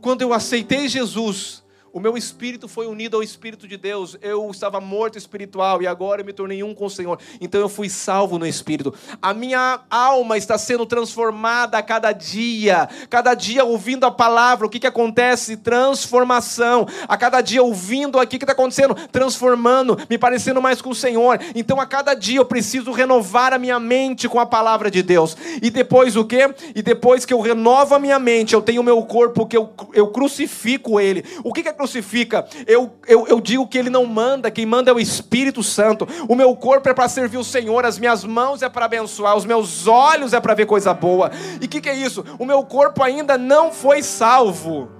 S1: Quando eu aceitei Jesus o meu espírito foi unido ao Espírito de Deus. Eu estava morto espiritual e agora eu me tornei um com o Senhor. Então eu fui salvo no Espírito. A minha alma está sendo transformada a cada dia. Cada dia ouvindo a palavra, o que, que acontece? Transformação. A cada dia ouvindo aqui o que está acontecendo? Transformando, me parecendo mais com o Senhor. Então a cada dia eu preciso renovar a minha mente com a palavra de Deus. E depois o quê? E depois que eu renovo a minha mente, eu tenho o meu corpo que eu, eu crucifico ele. O que, que é? Crucifica, eu, eu, eu digo que ele não manda, quem manda é o Espírito Santo. O meu corpo é para servir o Senhor, as minhas mãos é para abençoar, os meus olhos é para ver coisa boa. E o que, que é isso? O meu corpo ainda não foi salvo.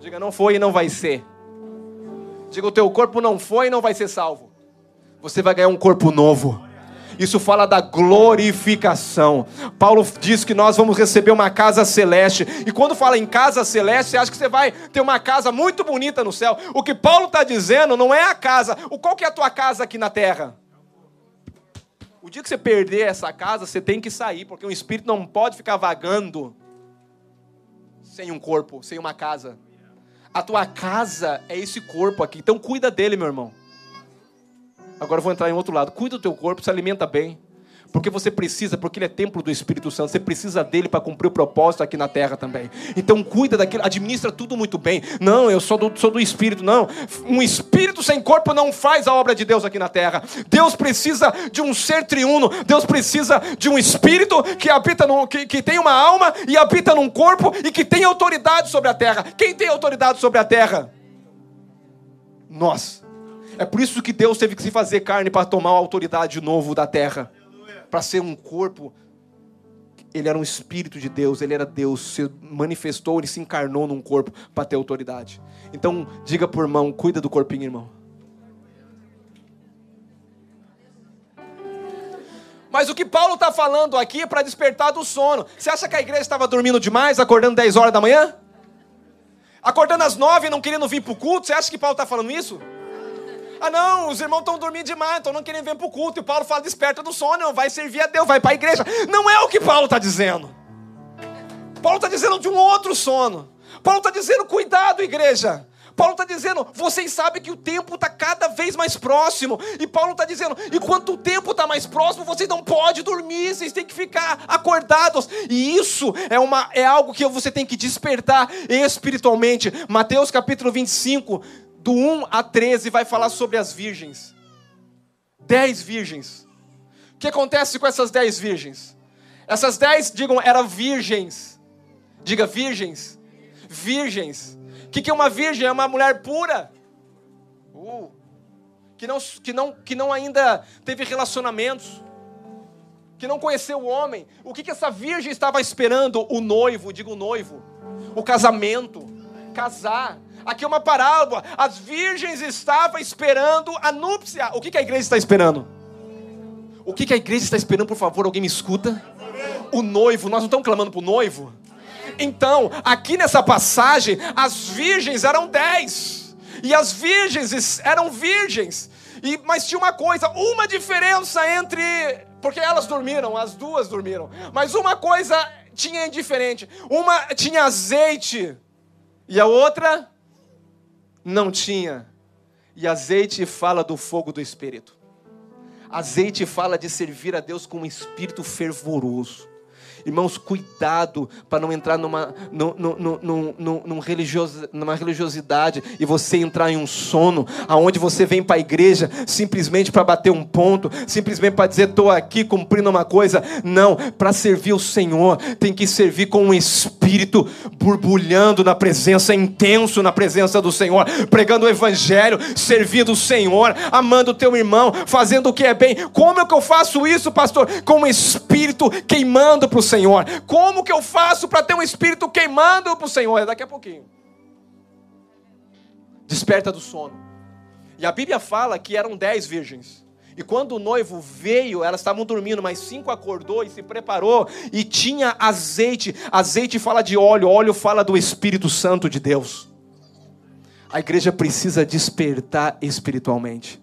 S1: Diga, não foi e não vai ser. Diga, o teu corpo não foi e não vai ser salvo. Você vai ganhar um corpo novo. Isso fala da glorificação. Paulo diz que nós vamos receber uma casa celeste. E quando fala em casa celeste, você acha que você vai ter uma casa muito bonita no céu. O que Paulo está dizendo não é a casa. O qual que é a tua casa aqui na terra? O dia que você perder essa casa, você tem que sair, porque um espírito não pode ficar vagando sem um corpo, sem uma casa. A tua casa é esse corpo aqui. Então cuida dele, meu irmão. Agora vou entrar em outro lado. Cuida do teu corpo, se alimenta bem. Porque você precisa, porque ele é templo do Espírito Santo, você precisa dele para cumprir o propósito aqui na terra também. Então cuida daquilo, administra tudo muito bem. Não, eu sou do, sou do Espírito, não. Um espírito sem corpo não faz a obra de Deus aqui na terra. Deus precisa de um ser triuno, Deus precisa de um espírito que habita no, que, que tem uma alma e habita num corpo e que tem autoridade sobre a terra. Quem tem autoridade sobre a terra? Nós. É por isso que Deus teve que se fazer carne para tomar a autoridade de novo da terra. Para ser um corpo. Ele era um espírito de Deus, ele era Deus, se manifestou, ele se encarnou num corpo para ter autoridade. Então, diga por irmão, cuida do corpinho, irmão. Mas o que Paulo está falando aqui é para despertar do sono. Você acha que a igreja estava dormindo demais, acordando 10 horas da manhã? Acordando às 9 e não querendo vir para o culto? Você acha que Paulo está falando isso? Ah, não, os irmãos estão dormindo demais, então não querem vir para o culto. E Paulo fala: desperta do sono, vai servir a Deus, vai para a igreja. Não é o que Paulo está dizendo. Paulo está dizendo de um outro sono. Paulo está dizendo: cuidado, igreja. Paulo está dizendo, vocês sabem que o tempo está cada vez mais próximo. E Paulo está dizendo, enquanto o tempo está mais próximo, vocês não podem dormir, vocês têm que ficar acordados. E isso é, uma, é algo que você tem que despertar espiritualmente. Mateus capítulo 25, do 1 a 13 vai falar sobre as virgens. Dez virgens. O que acontece com essas dez virgens? Essas dez, digam, eram virgens. Diga virgens. Virgens. O que, é uma virgem? É uma mulher pura. Uh, que, não, que, não, que não ainda teve relacionamentos. Que não conheceu o homem. O que, que essa virgem estava esperando? O noivo, digo o noivo. O casamento. Casar. Aqui é uma parábola. As virgens estavam esperando a núpcia. O que, que a igreja está esperando? O que, que a igreja está esperando, por favor? Alguém me escuta? O noivo. Nós não estamos clamando para o noivo? Então, aqui nessa passagem, as virgens eram dez. E as virgens eram virgens. E, mas tinha uma coisa, uma diferença entre. Porque elas dormiram, as duas dormiram. Mas uma coisa tinha diferente. Uma tinha azeite e a outra não tinha. E azeite fala do fogo do Espírito. Azeite fala de servir a Deus com um espírito fervoroso. Irmãos, cuidado para não entrar numa, num, num, num, num religioso, numa religiosidade e você entrar em um sono, aonde você vem para a igreja simplesmente para bater um ponto, simplesmente para dizer estou aqui cumprindo uma coisa. Não, para servir o Senhor tem que servir com um espírito borbulhando na presença, intenso na presença do Senhor, pregando o evangelho, servindo o Senhor, amando o teu irmão, fazendo o que é bem. Como é que eu faço isso, pastor? Com um espírito queimando para o Senhor. Senhor. Como que eu faço para ter um espírito queimando para o Senhor? É daqui a pouquinho. Desperta do sono. E a Bíblia fala que eram dez virgens. E quando o noivo veio, elas estavam dormindo, mas cinco acordou e se preparou e tinha azeite. Azeite fala de óleo, óleo fala do Espírito Santo de Deus. A igreja precisa despertar espiritualmente.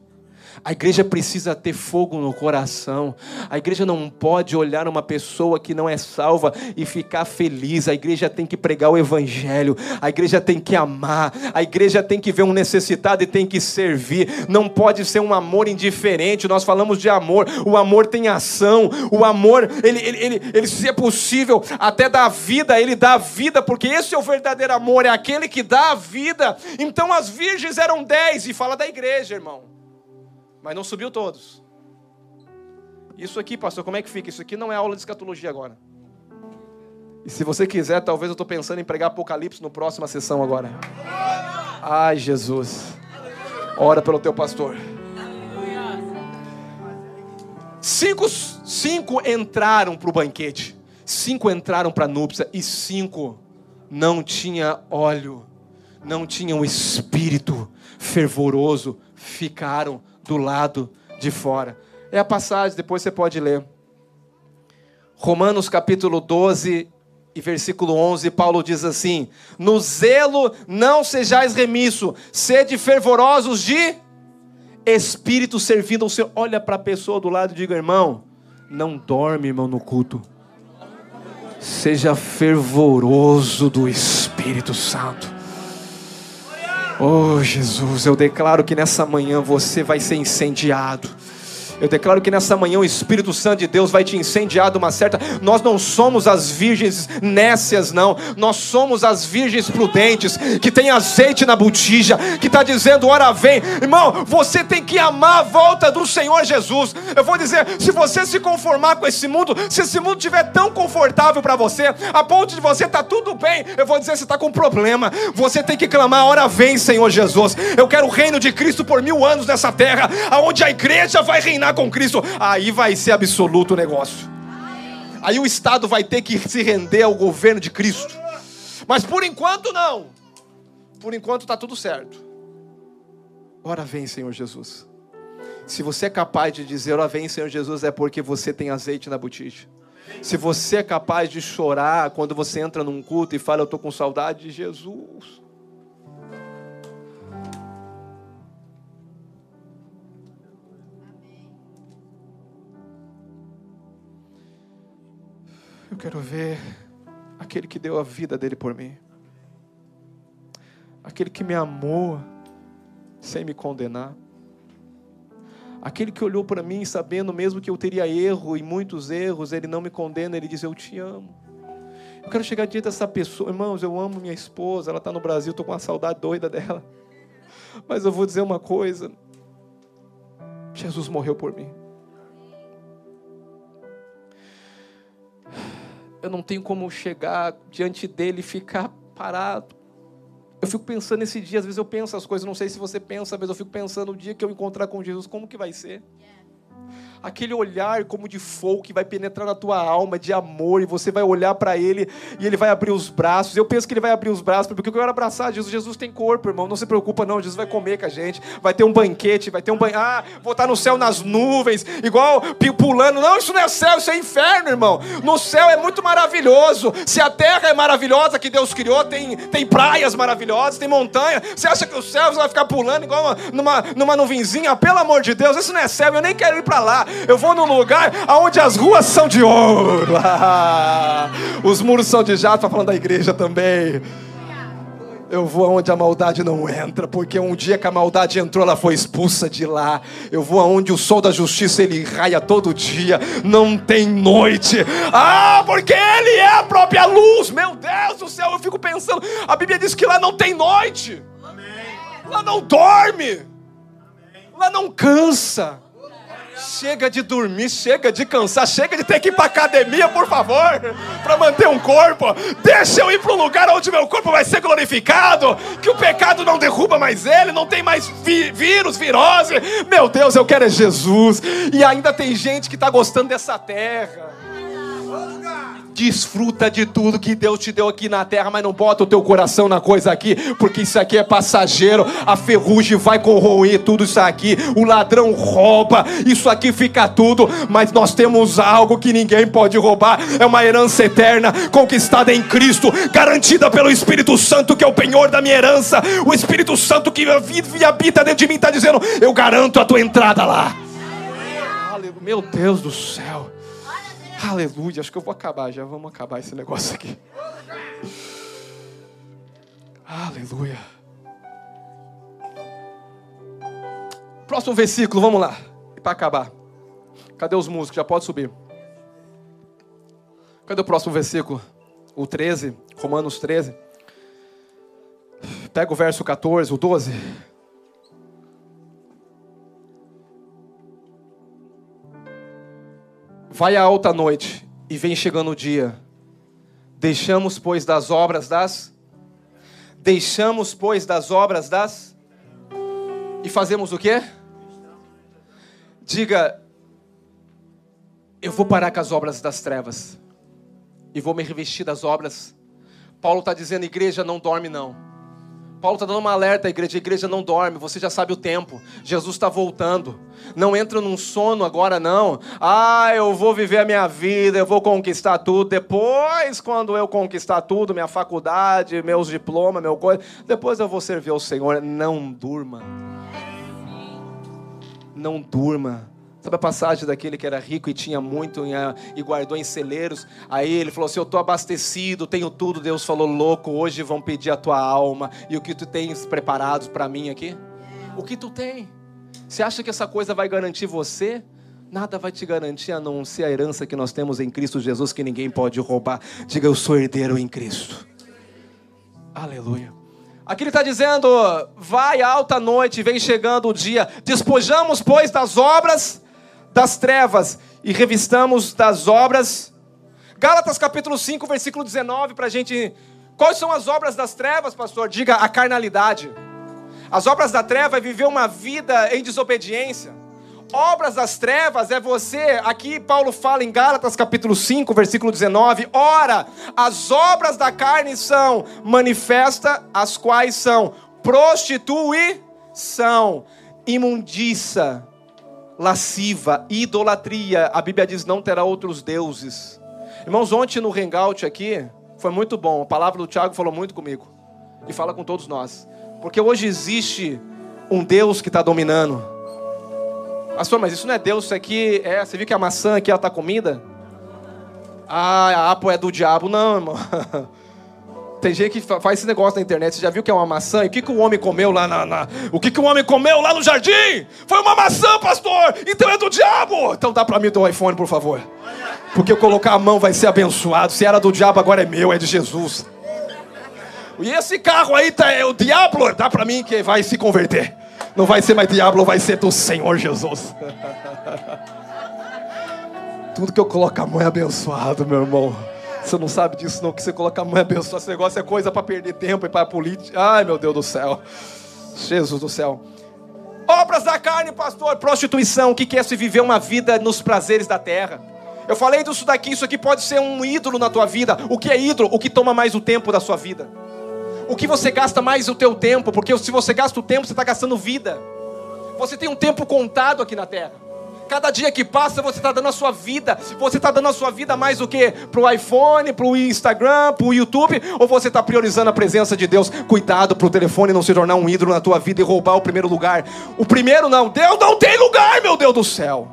S1: A igreja precisa ter fogo no coração. A igreja não pode olhar uma pessoa que não é salva e ficar feliz. A igreja tem que pregar o evangelho. A igreja tem que amar. A igreja tem que ver um necessitado e tem que servir. Não pode ser um amor indiferente. Nós falamos de amor. O amor tem ação. O amor, ele, ele, ele, ele se é possível, até dá vida. Ele dá vida, porque esse é o verdadeiro amor. É aquele que dá a vida. Então as virgens eram dez. E fala da igreja, irmão mas não subiu todos. Isso aqui, pastor, como é que fica? Isso aqui não é aula de escatologia agora. E se você quiser, talvez eu estou pensando em pregar Apocalipse no próxima sessão agora. Ai, Jesus. Ora pelo teu pastor. Cinco, cinco entraram para o banquete. Cinco entraram para a núpcia. E cinco não tinha óleo. Não tinham espírito fervoroso. Ficaram do lado de fora. É a passagem, depois você pode ler. Romanos capítulo 12 e versículo 11, Paulo diz assim: No zelo não sejais remisso, sede fervorosos de espírito servindo ao Senhor. Olha para a pessoa do lado e diga, irmão, não dorme, irmão, no culto. Seja fervoroso do Espírito Santo. Oh Jesus, eu declaro que nessa manhã você vai ser incendiado. Eu declaro que nessa manhã o Espírito Santo de Deus vai te incendiar de uma certa. Nós não somos as virgens nécias, não. Nós somos as virgens prudentes, que tem azeite na botija, que está dizendo: ora vem. Irmão, você tem que amar a volta do Senhor Jesus. Eu vou dizer: se você se conformar com esse mundo, se esse mundo estiver tão confortável para você, a ponto de você estar tá tudo bem, eu vou dizer: você está com problema. Você tem que clamar: ora vem, Senhor Jesus. Eu quero o reino de Cristo por mil anos nessa terra, aonde a igreja vai reinar reinar com Cristo, aí vai ser absoluto o negócio. Aí o Estado vai ter que se render ao governo de Cristo. Mas por enquanto não. Por enquanto está tudo certo. Ora vem, Senhor Jesus. Se você é capaz de dizer, ora vem, Senhor Jesus, é porque você tem azeite na botija. Se você é capaz de chorar quando você entra num culto e fala, eu estou com saudade de Jesus. Eu quero ver aquele que deu a vida dele por mim. Aquele que me amou sem me condenar. Aquele que olhou para mim sabendo mesmo que eu teria erro e muitos erros, ele não me condena, ele diz: Eu te amo. Eu quero chegar diante dessa pessoa, irmãos. Eu amo minha esposa, ela está no Brasil, estou com uma saudade doida dela. Mas eu vou dizer uma coisa: Jesus morreu por mim. Eu não tenho como chegar diante dele e ficar parado. Eu fico pensando nesse dia, às vezes eu penso as coisas, não sei se você pensa, mas eu fico pensando o dia que eu encontrar com Jesus, como que vai ser? Aquele olhar como de fogo que vai penetrar na tua alma, de amor, e você vai olhar para ele e ele vai abrir os braços. Eu penso que ele vai abrir os braços, porque eu quero abraçar Jesus. Jesus tem corpo, irmão, não se preocupa, não. Jesus vai comer com a gente, vai ter um banquete, vai ter um banho. Ah, vou estar no céu nas nuvens, igual pulando. Não, isso não é céu, isso é inferno, irmão. No céu é muito maravilhoso. Se a terra é maravilhosa que Deus criou, tem, tem praias maravilhosas, tem montanha. Você acha que o céu vai ficar pulando igual uma, numa, numa nuvenzinha? Pelo amor de Deus, isso não é céu, eu nem quero ir para lá. Eu vou num lugar onde as ruas são de ouro. Os muros são de jato, falando da igreja também. Eu vou aonde a maldade não entra, porque um dia que a maldade entrou, ela foi expulsa de lá. Eu vou aonde o sol da justiça ele raia todo dia, não tem noite. Ah, porque ele é a própria luz. Meu Deus do céu, eu fico pensando. A Bíblia diz que lá não tem noite. Lá não dorme. Lá não cansa. Chega de dormir, chega de cansar, chega de ter que ir para academia, por favor, para manter um corpo. Deixa eu ir para um lugar onde meu corpo vai ser glorificado, que o pecado não derruba mais ele, não tem mais vi vírus, virose. Meu Deus, eu quero é Jesus. E ainda tem gente que está gostando dessa terra. Desfruta de tudo que Deus te deu aqui na terra, mas não bota o teu coração na coisa aqui, porque isso aqui é passageiro. A ferrugem vai corroer tudo isso aqui. O ladrão rouba, isso aqui fica tudo, mas nós temos algo que ninguém pode roubar. É uma herança eterna, conquistada em Cristo, garantida pelo Espírito Santo, que é o penhor da minha herança. O Espírito Santo que vive e habita dentro de mim está dizendo: Eu garanto a tua entrada lá. Meu Deus do céu. Aleluia, acho que eu vou acabar, já vamos acabar esse negócio aqui. Aleluia. Próximo versículo, vamos lá. Para acabar. Cadê os músicos? Já pode subir. Cadê o próximo versículo? O 13, Romanos 13. Pega o verso 14, o 12. Vai a alta noite e vem chegando o dia. Deixamos, pois, das obras das. Deixamos, pois, das obras das. E fazemos o quê? Diga, eu vou parar com as obras das trevas. E vou me revestir das obras. Paulo está dizendo, igreja, não dorme não. Paulo está dando uma alerta à igreja: a igreja não dorme, você já sabe o tempo. Jesus está voltando. Não entra num sono agora, não. Ah, eu vou viver a minha vida, eu vou conquistar tudo. Depois, quando eu conquistar tudo, minha faculdade, meus diplomas, meu coisa, depois eu vou servir ao Senhor. Não durma. Não durma. Sabe a passagem daquele que era rico e tinha muito e guardou em celeiros? Aí ele falou assim: Eu estou abastecido, tenho tudo. Deus falou: Louco, hoje vão pedir a tua alma. E o que tu tens preparados para mim aqui? O que tu tem? Você acha que essa coisa vai garantir você? Nada vai te garantir a não ser a herança que nós temos em Cristo Jesus, que ninguém pode roubar. Diga: Eu sou herdeiro em Cristo. Aleluia. Aqui ele está dizendo: Vai alta noite, vem chegando o dia. Despojamos, pois, das obras das trevas e revistamos das obras. Gálatas capítulo 5, versículo 19, para a gente. Quais são as obras das trevas, pastor? Diga a carnalidade. As obras da treva é viver uma vida em desobediência. Obras das trevas é você, aqui Paulo fala em Gálatas capítulo 5, versículo 19: Ora, as obras da carne são manifesta, as quais são prostituição, imundiça, lasciva, idolatria. A Bíblia diz: não terá outros deuses. Irmãos, ontem no hangout aqui foi muito bom. A palavra do Tiago falou muito comigo e fala com todos nós, porque hoje existe um Deus que está dominando. Pastor, mas isso não é Deus, isso aqui é. Você viu que a maçã aqui ela está comida? Ah, a Apple é do diabo. Não, irmão. Tem gente que faz esse negócio na internet. Você já viu que é uma maçã? E o que, que o homem comeu lá na, na, O que, que o homem comeu lá no jardim? Foi uma maçã, pastor! Então é do diabo! Então dá para mim o teu iPhone, por favor. Porque eu colocar a mão vai ser abençoado. Se era do diabo, agora é meu, é de Jesus. E esse carro aí tá, é o diabo, dá para mim que vai se converter. Não vai ser mais diabo, vai ser do Senhor Jesus. Tudo que eu coloco a mão é abençoado, meu irmão. Você não sabe disso, não, que você coloca a mão é abençoado. Esse negócio é coisa para perder tempo e para política. Ai, meu Deus do céu. Jesus do céu. Obras da carne, pastor, prostituição. O que é se viver uma vida nos prazeres da terra? Eu falei disso daqui, isso aqui pode ser um ídolo na tua vida. O que é ídolo? O que toma mais o tempo da sua vida. O que você gasta mais o teu tempo, porque se você gasta o tempo, você está gastando vida. Você tem um tempo contado aqui na terra. Cada dia que passa, você está dando a sua vida. Você está dando a sua vida mais o que? Para o iPhone, para o Instagram, para o YouTube? Ou você está priorizando a presença de Deus? Cuidado para o telefone não se tornar um ídolo na tua vida e roubar o primeiro lugar. O primeiro não. Deus não tem lugar, meu Deus do céu.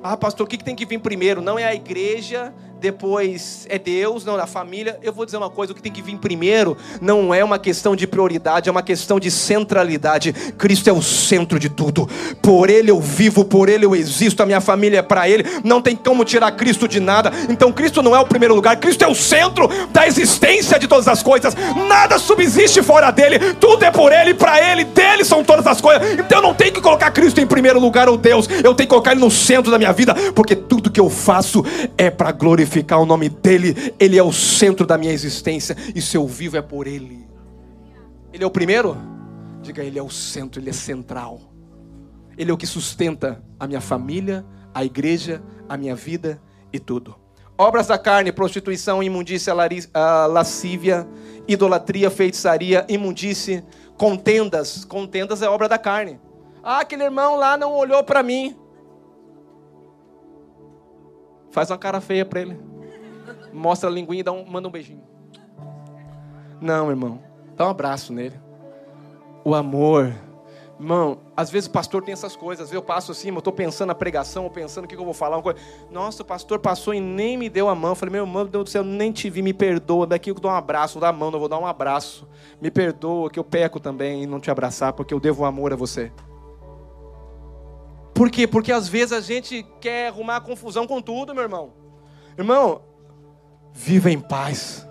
S1: Ah, pastor, o que tem que vir primeiro? Não é a igreja, depois é Deus, não, a família. Eu vou dizer uma coisa: o que tem que vir primeiro não é uma questão de prioridade, é uma questão de centralidade. Cristo é o centro de tudo. Por Ele eu vivo, por Ele eu existo, a minha família é para Ele. Não tem como tirar Cristo de nada. Então Cristo não é o primeiro lugar, Cristo é o centro da existência de todas as coisas. Nada subsiste fora dele, tudo é por Ele, para Ele, dele são todas as coisas. Então eu não tenho que colocar Cristo em primeiro lugar ou Deus, eu tenho que colocar Ele no centro da minha vida, porque tudo que eu faço é para glorificar glorificar o nome dEle, Ele é o centro da minha existência, e se eu vivo é por Ele. Ele é o primeiro? Diga, Ele é o centro, Ele é central. Ele é o que sustenta a minha família, a igreja, a minha vida e tudo. Obras da carne, prostituição, imundícia, lascívia, idolatria, feitiçaria, imundície, contendas. Contendas é obra da carne. Ah, aquele irmão lá não olhou para mim. Faz uma cara feia para ele. Mostra a linguinha e dá um, manda um beijinho. Não, irmão. Dá um abraço nele. O amor. Irmão, às vezes o pastor tem essas coisas. Às vezes eu passo assim, eu estou pensando na pregação, pensando o que eu vou falar. Uma coisa. Nossa, o pastor passou e nem me deu a mão. Eu falei, meu irmão, Deus do céu, nem te vi, me perdoa. Daqui eu dou um abraço, dar a mão, não vou dar um abraço. Me perdoa que eu peco também em não te abraçar, porque eu devo amor a você. Por quê? Porque às vezes a gente quer arrumar confusão com tudo, meu irmão. Irmão, viva em paz.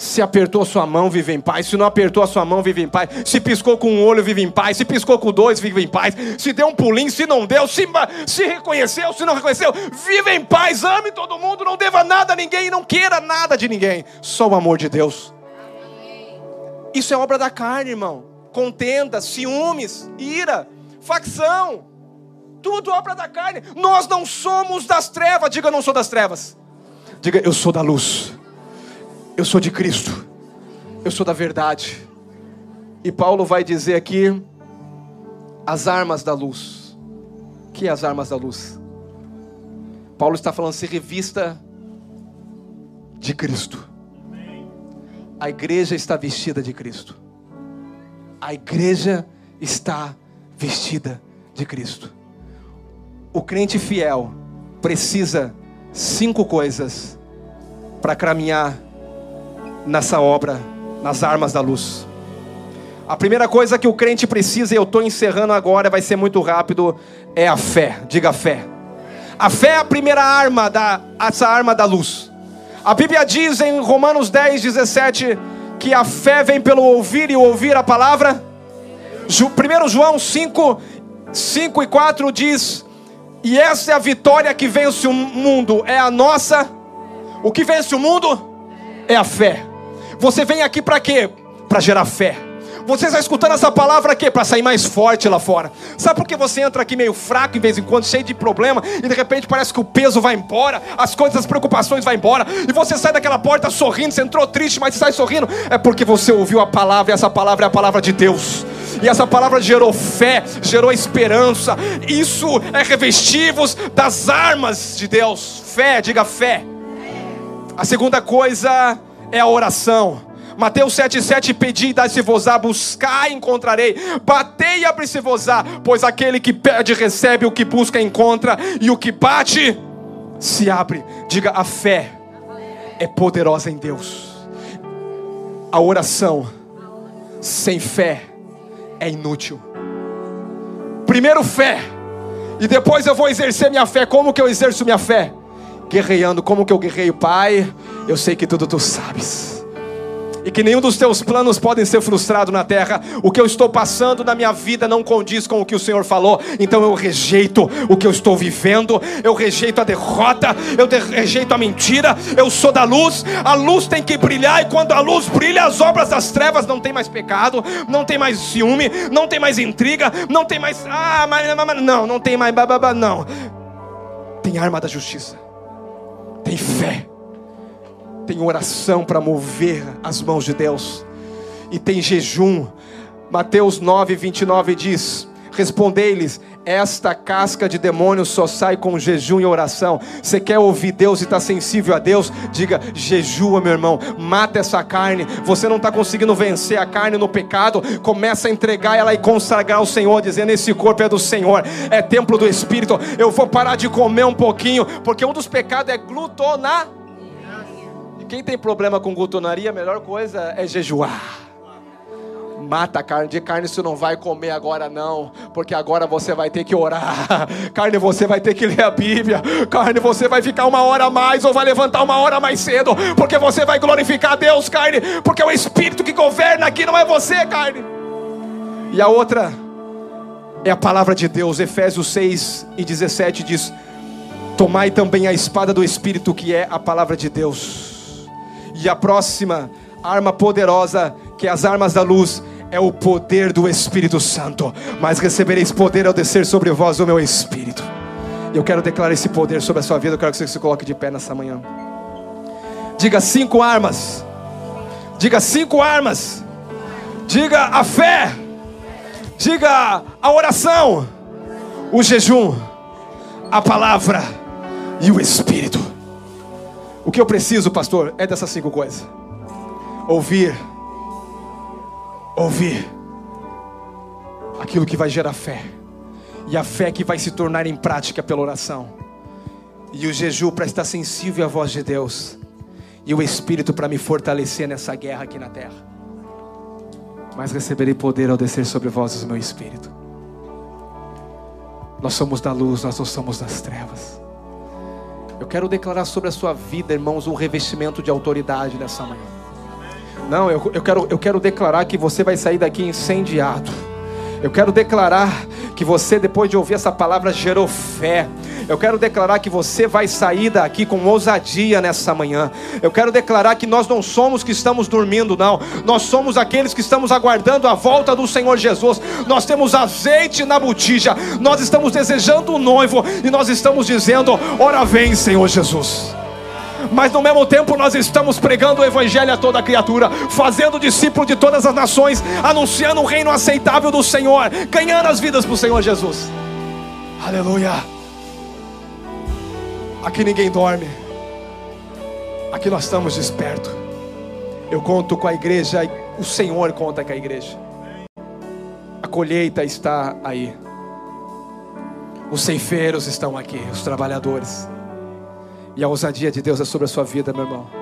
S1: Se apertou a sua mão, vive em paz. Se não apertou a sua mão, vive em paz. Se piscou com um olho, vive em paz. Se piscou com dois, vive em paz. Se deu um pulinho, se não deu, se, se reconheceu, se não reconheceu, vive em paz. Ame todo mundo, não deva nada a ninguém e não queira nada de ninguém. Só o amor de Deus. Isso é obra da carne, irmão. Contenda, ciúmes, ira, facção. Tudo obra da carne. Nós não somos das trevas. Diga, eu não sou das trevas. Diga, eu sou da luz. Eu sou de Cristo. Eu sou da verdade. E Paulo vai dizer aqui as armas da luz. Que é as armas da luz? Paulo está falando se revista de Cristo. A igreja está vestida de Cristo. A igreja está vestida de Cristo. O crente fiel precisa cinco coisas para caminhar nessa obra, nas armas da luz. A primeira coisa que o crente precisa, e eu estou encerrando agora, vai ser muito rápido, é a fé. Diga fé. A fé é a primeira arma da essa arma da luz. A Bíblia diz em Romanos 10, 17 que a fé vem pelo ouvir e ouvir a palavra. 1 João 5, 5 e 4 diz e essa é a vitória que vence o mundo, é a nossa. O que vence o mundo é a fé. Você vem aqui para quê? Para gerar fé. Você está escutando essa palavra aqui para sair mais forte lá fora. Sabe por que você entra aqui meio fraco de vez em quando, cheio de problema, e de repente parece que o peso vai embora, as coisas, as preocupações vão embora, e você sai daquela porta sorrindo, você entrou triste, mas você sai sorrindo? É porque você ouviu a palavra, e essa palavra é a palavra de Deus. E essa palavra gerou fé, gerou esperança. Isso é revestivos das armas de Deus. Fé, diga fé. A segunda coisa é a oração. Mateus 7,7: Pedi e dai-se-vos-á, buscar encontrarei, batei e abre-se-vos-á, pois aquele que pede recebe, o que busca encontra, e o que bate se abre. Diga: a fé é poderosa em Deus. A oração sem fé é inútil. Primeiro fé, e depois eu vou exercer minha fé. Como que eu exerço minha fé? Guerreando, como que eu guerreio, Pai? Eu sei que tudo tu sabes e que nenhum dos teus planos podem ser frustrados na terra. O que eu estou passando na minha vida não condiz com o que o Senhor falou, então eu rejeito o que eu estou vivendo, eu rejeito a derrota, eu rejeito a mentira. Eu sou da luz, a luz tem que brilhar, e quando a luz brilha, as obras das trevas não tem mais pecado, não tem mais ciúme, não tem mais intriga, não tem mais. Ah, mas, mas não, não tem mais. Bababa, não. Tem arma da justiça, tem fé tem oração para mover as mãos de Deus, e tem jejum. Mateus 9, 29 diz: Respondei-lhes, esta casca de demônios só sai com jejum e oração. Você quer ouvir Deus e está sensível a Deus? Diga, jejua, meu irmão, mata essa carne. Você não está conseguindo vencer a carne no pecado, começa a entregar ela e consagrar ao Senhor, dizendo: Esse corpo é do Senhor, é templo do Espírito. Eu vou parar de comer um pouquinho, porque um dos pecados é glutonar. Quem tem problema com glutonaria, a melhor coisa é jejuar. Mata a carne, de carne você não vai comer agora não, porque agora você vai ter que orar. Carne você vai ter que ler a Bíblia. Carne você vai ficar uma hora a mais ou vai levantar uma hora mais cedo, porque você vai glorificar a Deus, carne, porque o Espírito que governa aqui não é você, carne. E a outra é a palavra de Deus, Efésios 6 e 17 diz: Tomai também a espada do Espírito, que é a palavra de Deus e a próxima arma poderosa, que é as armas da luz, é o poder do Espírito Santo. Mas recebereis poder ao descer sobre vós o meu Espírito. Eu quero declarar esse poder sobre a sua vida. Eu quero que você se coloque de pé nessa manhã. Diga cinco armas. Diga cinco armas. Diga a fé. Diga a oração. O jejum. A palavra e o Espírito. O que eu preciso, pastor, é dessas cinco coisas: ouvir, ouvir aquilo que vai gerar fé, e a fé que vai se tornar em prática pela oração, e o jejum para estar sensível à voz de Deus, e o Espírito para me fortalecer nessa guerra aqui na terra. Mas receberei poder ao descer sobre vós o meu Espírito. Nós somos da luz, nós não somos das trevas. Eu quero declarar sobre a sua vida, irmãos, um revestimento de autoridade nessa manhã. Não, eu, eu, quero, eu quero declarar que você vai sair daqui incendiado. Eu quero declarar que você, depois de ouvir essa palavra, gerou fé. Eu quero declarar que você vai sair daqui com ousadia nessa manhã. Eu quero declarar que nós não somos que estamos dormindo, não. Nós somos aqueles que estamos aguardando a volta do Senhor Jesus. Nós temos azeite na botija. Nós estamos desejando o um noivo e nós estamos dizendo: Ora vem, Senhor Jesus mas no mesmo tempo nós estamos pregando o Evangelho a toda criatura, fazendo discípulo de todas as nações, anunciando o reino aceitável do Senhor, ganhando as vidas para o Senhor Jesus. Aleluia. Aqui ninguém dorme, aqui nós estamos despertos. Eu conto com a igreja, o Senhor conta com a igreja. A colheita está aí. Os ceifeiros estão aqui, os trabalhadores. E a ousadia de Deus é sobre a sua vida, meu irmão.